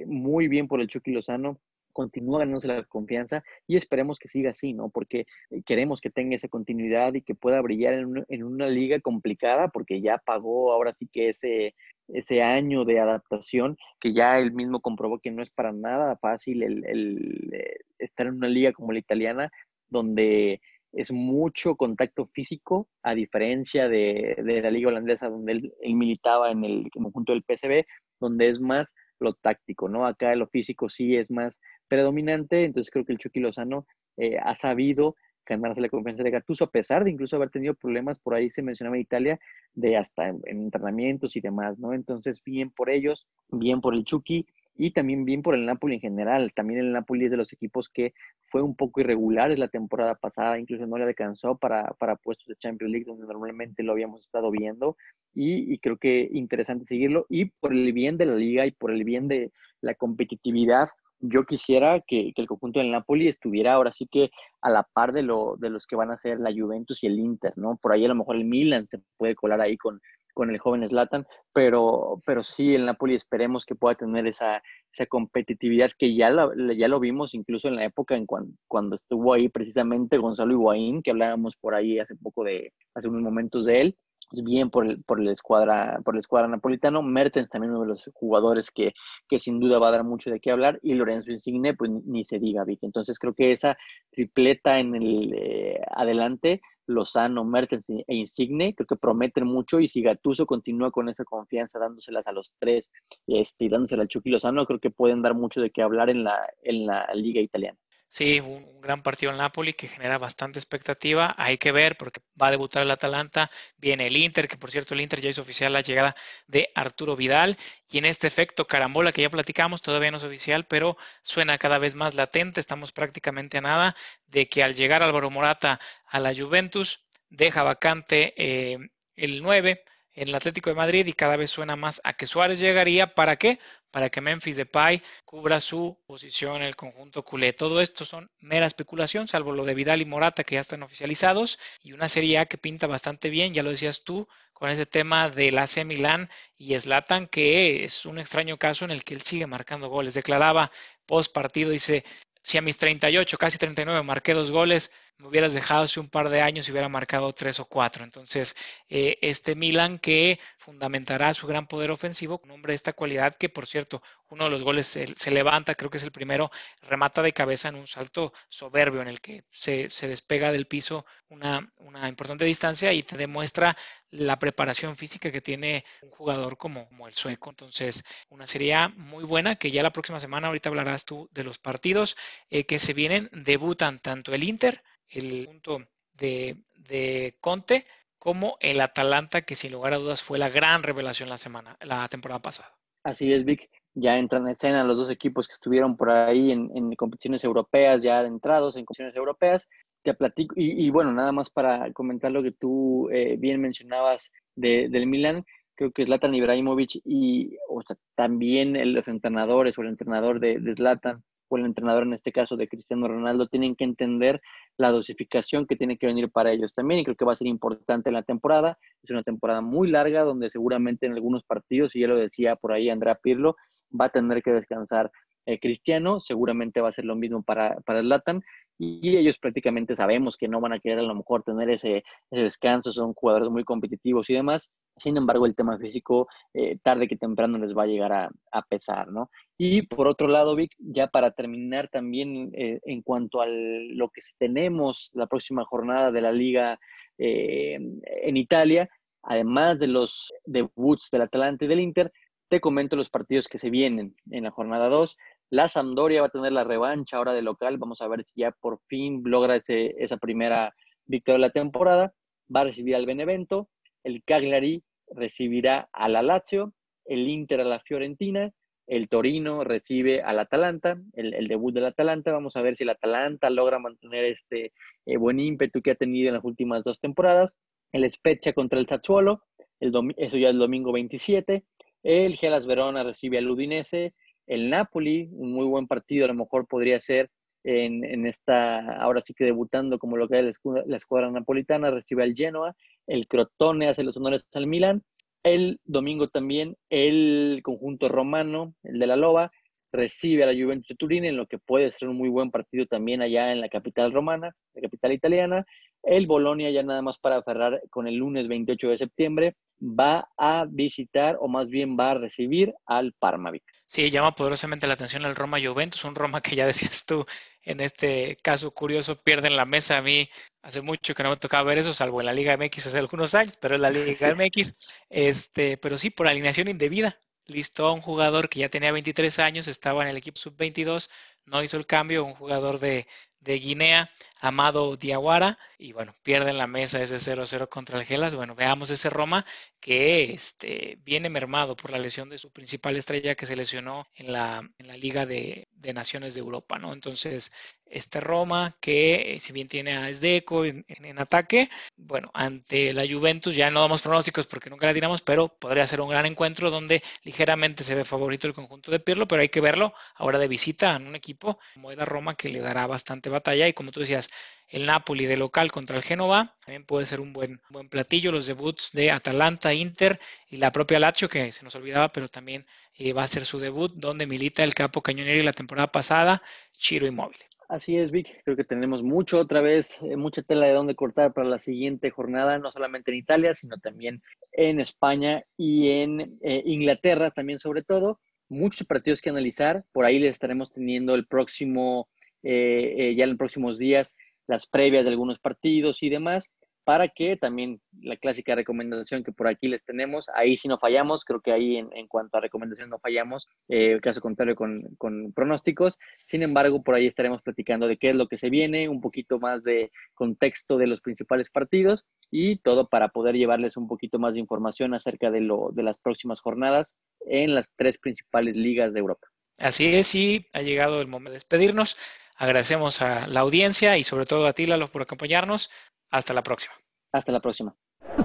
eh, muy bien por el Chucky Lozano continúa ganándose la confianza y esperemos que siga así, ¿no? Porque eh, queremos que tenga esa continuidad y que pueda brillar en, una liga complicada, porque ya pagó ahora sí que ese, ese año de adaptación, que ya él mismo comprobó que no es para nada fácil el, eh, estar en una liga como la italiana, donde es mucho contacto físico, a diferencia de, la liga holandesa, donde él, él militaba en el conjunto del PSV, donde es más lo táctico, ¿no? Acá lo físico sí es más predominante, entonces creo que el Chucky Lozano eh, ha sabido ganarse la confianza de Gattuso, a pesar de incluso haber tenido problemas, por ahí se mencionaba en Italia, de hasta en, entrenamientos y demás, ¿no? Entonces, bien por ellos, bien por el Chucky, y también bien por el Napoli en general. También el Napoli es de los equipos que fue un poco irregular la temporada pasada, incluso no le alcanzó para, para puestos de Champions League, donde normalmente lo habíamos estado viendo. Y, creo que interesante seguirlo. Y por el bien de la liga y por el bien de la competitividad yo quisiera que, el conjunto del Napoli estuviera ahora sí que a la par de, lo, de los que van a ser la Juventus y el Inter, ¿no? Por ahí a lo mejor el Milan se puede colar ahí con, con el joven Slatan, pero, pero sí, el Napoli esperemos que pueda tener esa, esa competitividad que ya lo, ya lo vimos incluso en la época en cuando, estuvo ahí precisamente Gonzalo Higuaín, que hablábamos por ahí hace poco de, hace unos momentos de él, bien por el, por el escuadra, por el escuadra napolitano, Mertens también uno de los jugadores que, que sin duda va a dar mucho de qué hablar, y Lorenzo Insigne, pues ni, se diga, Vic. Entonces creo que esa tripleta en el eh, adelante Lozano, Mertens e Insigne, creo que prometen mucho y si Gatuso continúa con esa confianza dándoselas a los tres este, y dándoselas al Chucky Lozano, creo que pueden dar mucho de qué hablar en la, en la liga italiana. Sí, un, gran partido en Napoli que genera bastante expectativa. Hay que ver porque va a debutar el Atalanta. Viene el Inter, que por cierto el Inter ya hizo oficial la llegada de Arturo Vidal. Y en este efecto carambola que ya platicamos, todavía no es oficial, pero suena cada vez más latente. Estamos prácticamente a nada de que al llegar Álvaro Morata a la Juventus, deja vacante eh, el 9 en el Atlético de Madrid y cada vez suena más a que Suárez llegaría. ¿Para qué? Para que Memphis Depay cubra su posición en el conjunto culé. Todo esto son mera especulación, salvo lo de Vidal y Morata que ya están oficializados y una Serie A que pinta bastante bien, ya lo decías tú, con ese tema del AC Milán y Slatan, que es un extraño caso en el que él sigue marcando goles. Declaraba post partido, dice, si a mis 38, casi 39 marqué dos goles, me hubieras dejado hace un par de años y hubiera marcado tres o cuatro. Entonces, eh, este Milan que fundamentará su gran poder ofensivo, un hombre de esta cualidad que, por cierto, uno de los goles se, levanta, creo que es el primero, remata de cabeza en un salto soberbio en el que se, despega del piso una, importante distancia y te demuestra la preparación física que tiene un jugador como, como el sueco. Entonces, una serie muy buena que ya la próxima semana, ahorita hablarás tú de los partidos eh, que se vienen, debutan tanto el Inter, el punto de, Conte como el Atalanta, que sin lugar a dudas fue la gran revelación la semana, la temporada pasada. Así es, Vic. Ya entran en escena los dos equipos que estuvieron por ahí en, competiciones europeas, ya adentrados en competiciones europeas. Te platico, y, bueno, nada más para comentar lo que tú eh, bien mencionabas del Milan, creo que Zlatan Ibrahimovic y o sea, también los entrenadores o el entrenador de, de Zlatan el entrenador en este caso de Cristiano Ronaldo tienen que entender la dosificación que tiene que venir para ellos también y creo que va a ser importante en la temporada. Es una temporada muy larga donde seguramente en algunos partidos, y ya lo decía por ahí Andrea Pirlo, va a tener que descansar eh, Cristiano, seguramente va a ser lo mismo para, para el Latan y ellos prácticamente sabemos que no van a querer a lo mejor tener ese, descanso, son jugadores muy competitivos y demás. Sin embargo, el tema físico eh, tarde que temprano les va a llegar a, pesar, ¿no? Y por otro lado, Vic, ya para terminar también eh, en cuanto a lo que tenemos la próxima jornada de la liga en Italia, además de los debuts del Atalante y del Inter, te comento los partidos que se vienen en la jornada 2. La Sampdoria va a tener la revancha ahora de local. Vamos a ver si ya por fin logra esa primera victoria de la temporada. Va a recibir al Benevento. El Cagliari recibirá al la Lazio. El Inter a la Fiorentina. El Torino recibe al Atalanta, el, debut del Atalanta. Vamos a ver si el Atalanta logra mantener este eh, buen ímpetu que ha tenido en las últimas dos temporadas. El Spezia contra el Sassuolo, eso ya el domingo 27. El Gelas Verona recibe al Udinese el Napoli, un muy buen partido, a lo mejor podría ser en, esta, ahora sí que debutando como lo que es la escuadra, napolitana, recibe al Genoa, el Crotone hace los honores al Milan, el domingo también el conjunto romano, el de la Loba, recibe a la Juventus de Turín en lo que puede ser un muy buen partido también allá en la capital romana, la capital italiana. El Bolonia ya nada más para cerrar con el lunes 28 de septiembre va a visitar o más bien va a recibir al Parmavic. Sí, llama poderosamente la atención el Roma Juventus, un Roma que ya decías tú, en este caso curioso, pierden la mesa. A mí hace mucho que no me tocaba ver eso, salvo en la Liga MX hace algunos años, pero en la Liga MX, este, pero sí, por alineación indebida. Listó a un jugador que ya tenía 23 años, estaba en el equipo sub-22, no hizo el cambio, un jugador de, de Guinea, Amado Diawara, y bueno, pierden la mesa ese 0-0 contra el Gelas. Bueno, veamos ese Roma que este, viene mermado por la lesión de su principal estrella que se lesionó en la, en la Liga de, de Naciones de Europa, ¿no? Entonces, este Roma que si bien tiene a Esdeco en, en, ataque, bueno, ante la Juventus ya no damos pronósticos porque nunca la tiramos, pero podría ser un gran encuentro donde ligeramente se ve favorito el conjunto de Pirlo, pero hay que verlo ahora de visita en un equipo como es la Roma que le dará bastante batalla y como tú decías, el Napoli de local contra el Génova también puede ser un buen, buen platillo, los debuts de Atalanta, Inter y la propia Lazio que se nos olvidaba, pero también eh, va a ser su debut donde milita el capo Cañoneri la temporada pasada, Chiro Inmóvil. Así es, Vic. Creo que tenemos mucho otra vez, eh, mucha tela de dónde cortar para la siguiente jornada, no solamente en Italia, sino también en España y en eh, Inglaterra también sobre todo. Muchos partidos que analizar. Por ahí les estaremos teniendo el próximo, eh, ya en los próximos días, las previas de algunos partidos y demás para que también la clásica recomendación que por aquí les tenemos, ahí sí no fallamos, creo que ahí en, cuanto a recomendación no fallamos, eh, caso contrario con, con, pronósticos, sin embargo por ahí estaremos platicando de qué es lo que se viene, un poquito más de contexto de los principales partidos y todo para poder llevarles un poquito más de información acerca de, lo, de las próximas jornadas en las tres principales ligas de Europa. Así es, y ha llegado el momento de despedirnos. Agradecemos a la audiencia y sobre todo a ti, Lalo, por acompañarnos. Hasta la próxima. Hasta la próxima.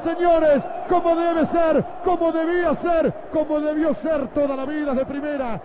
Señores, como debe ser, como debía ser, como debió ser toda la vida de primera.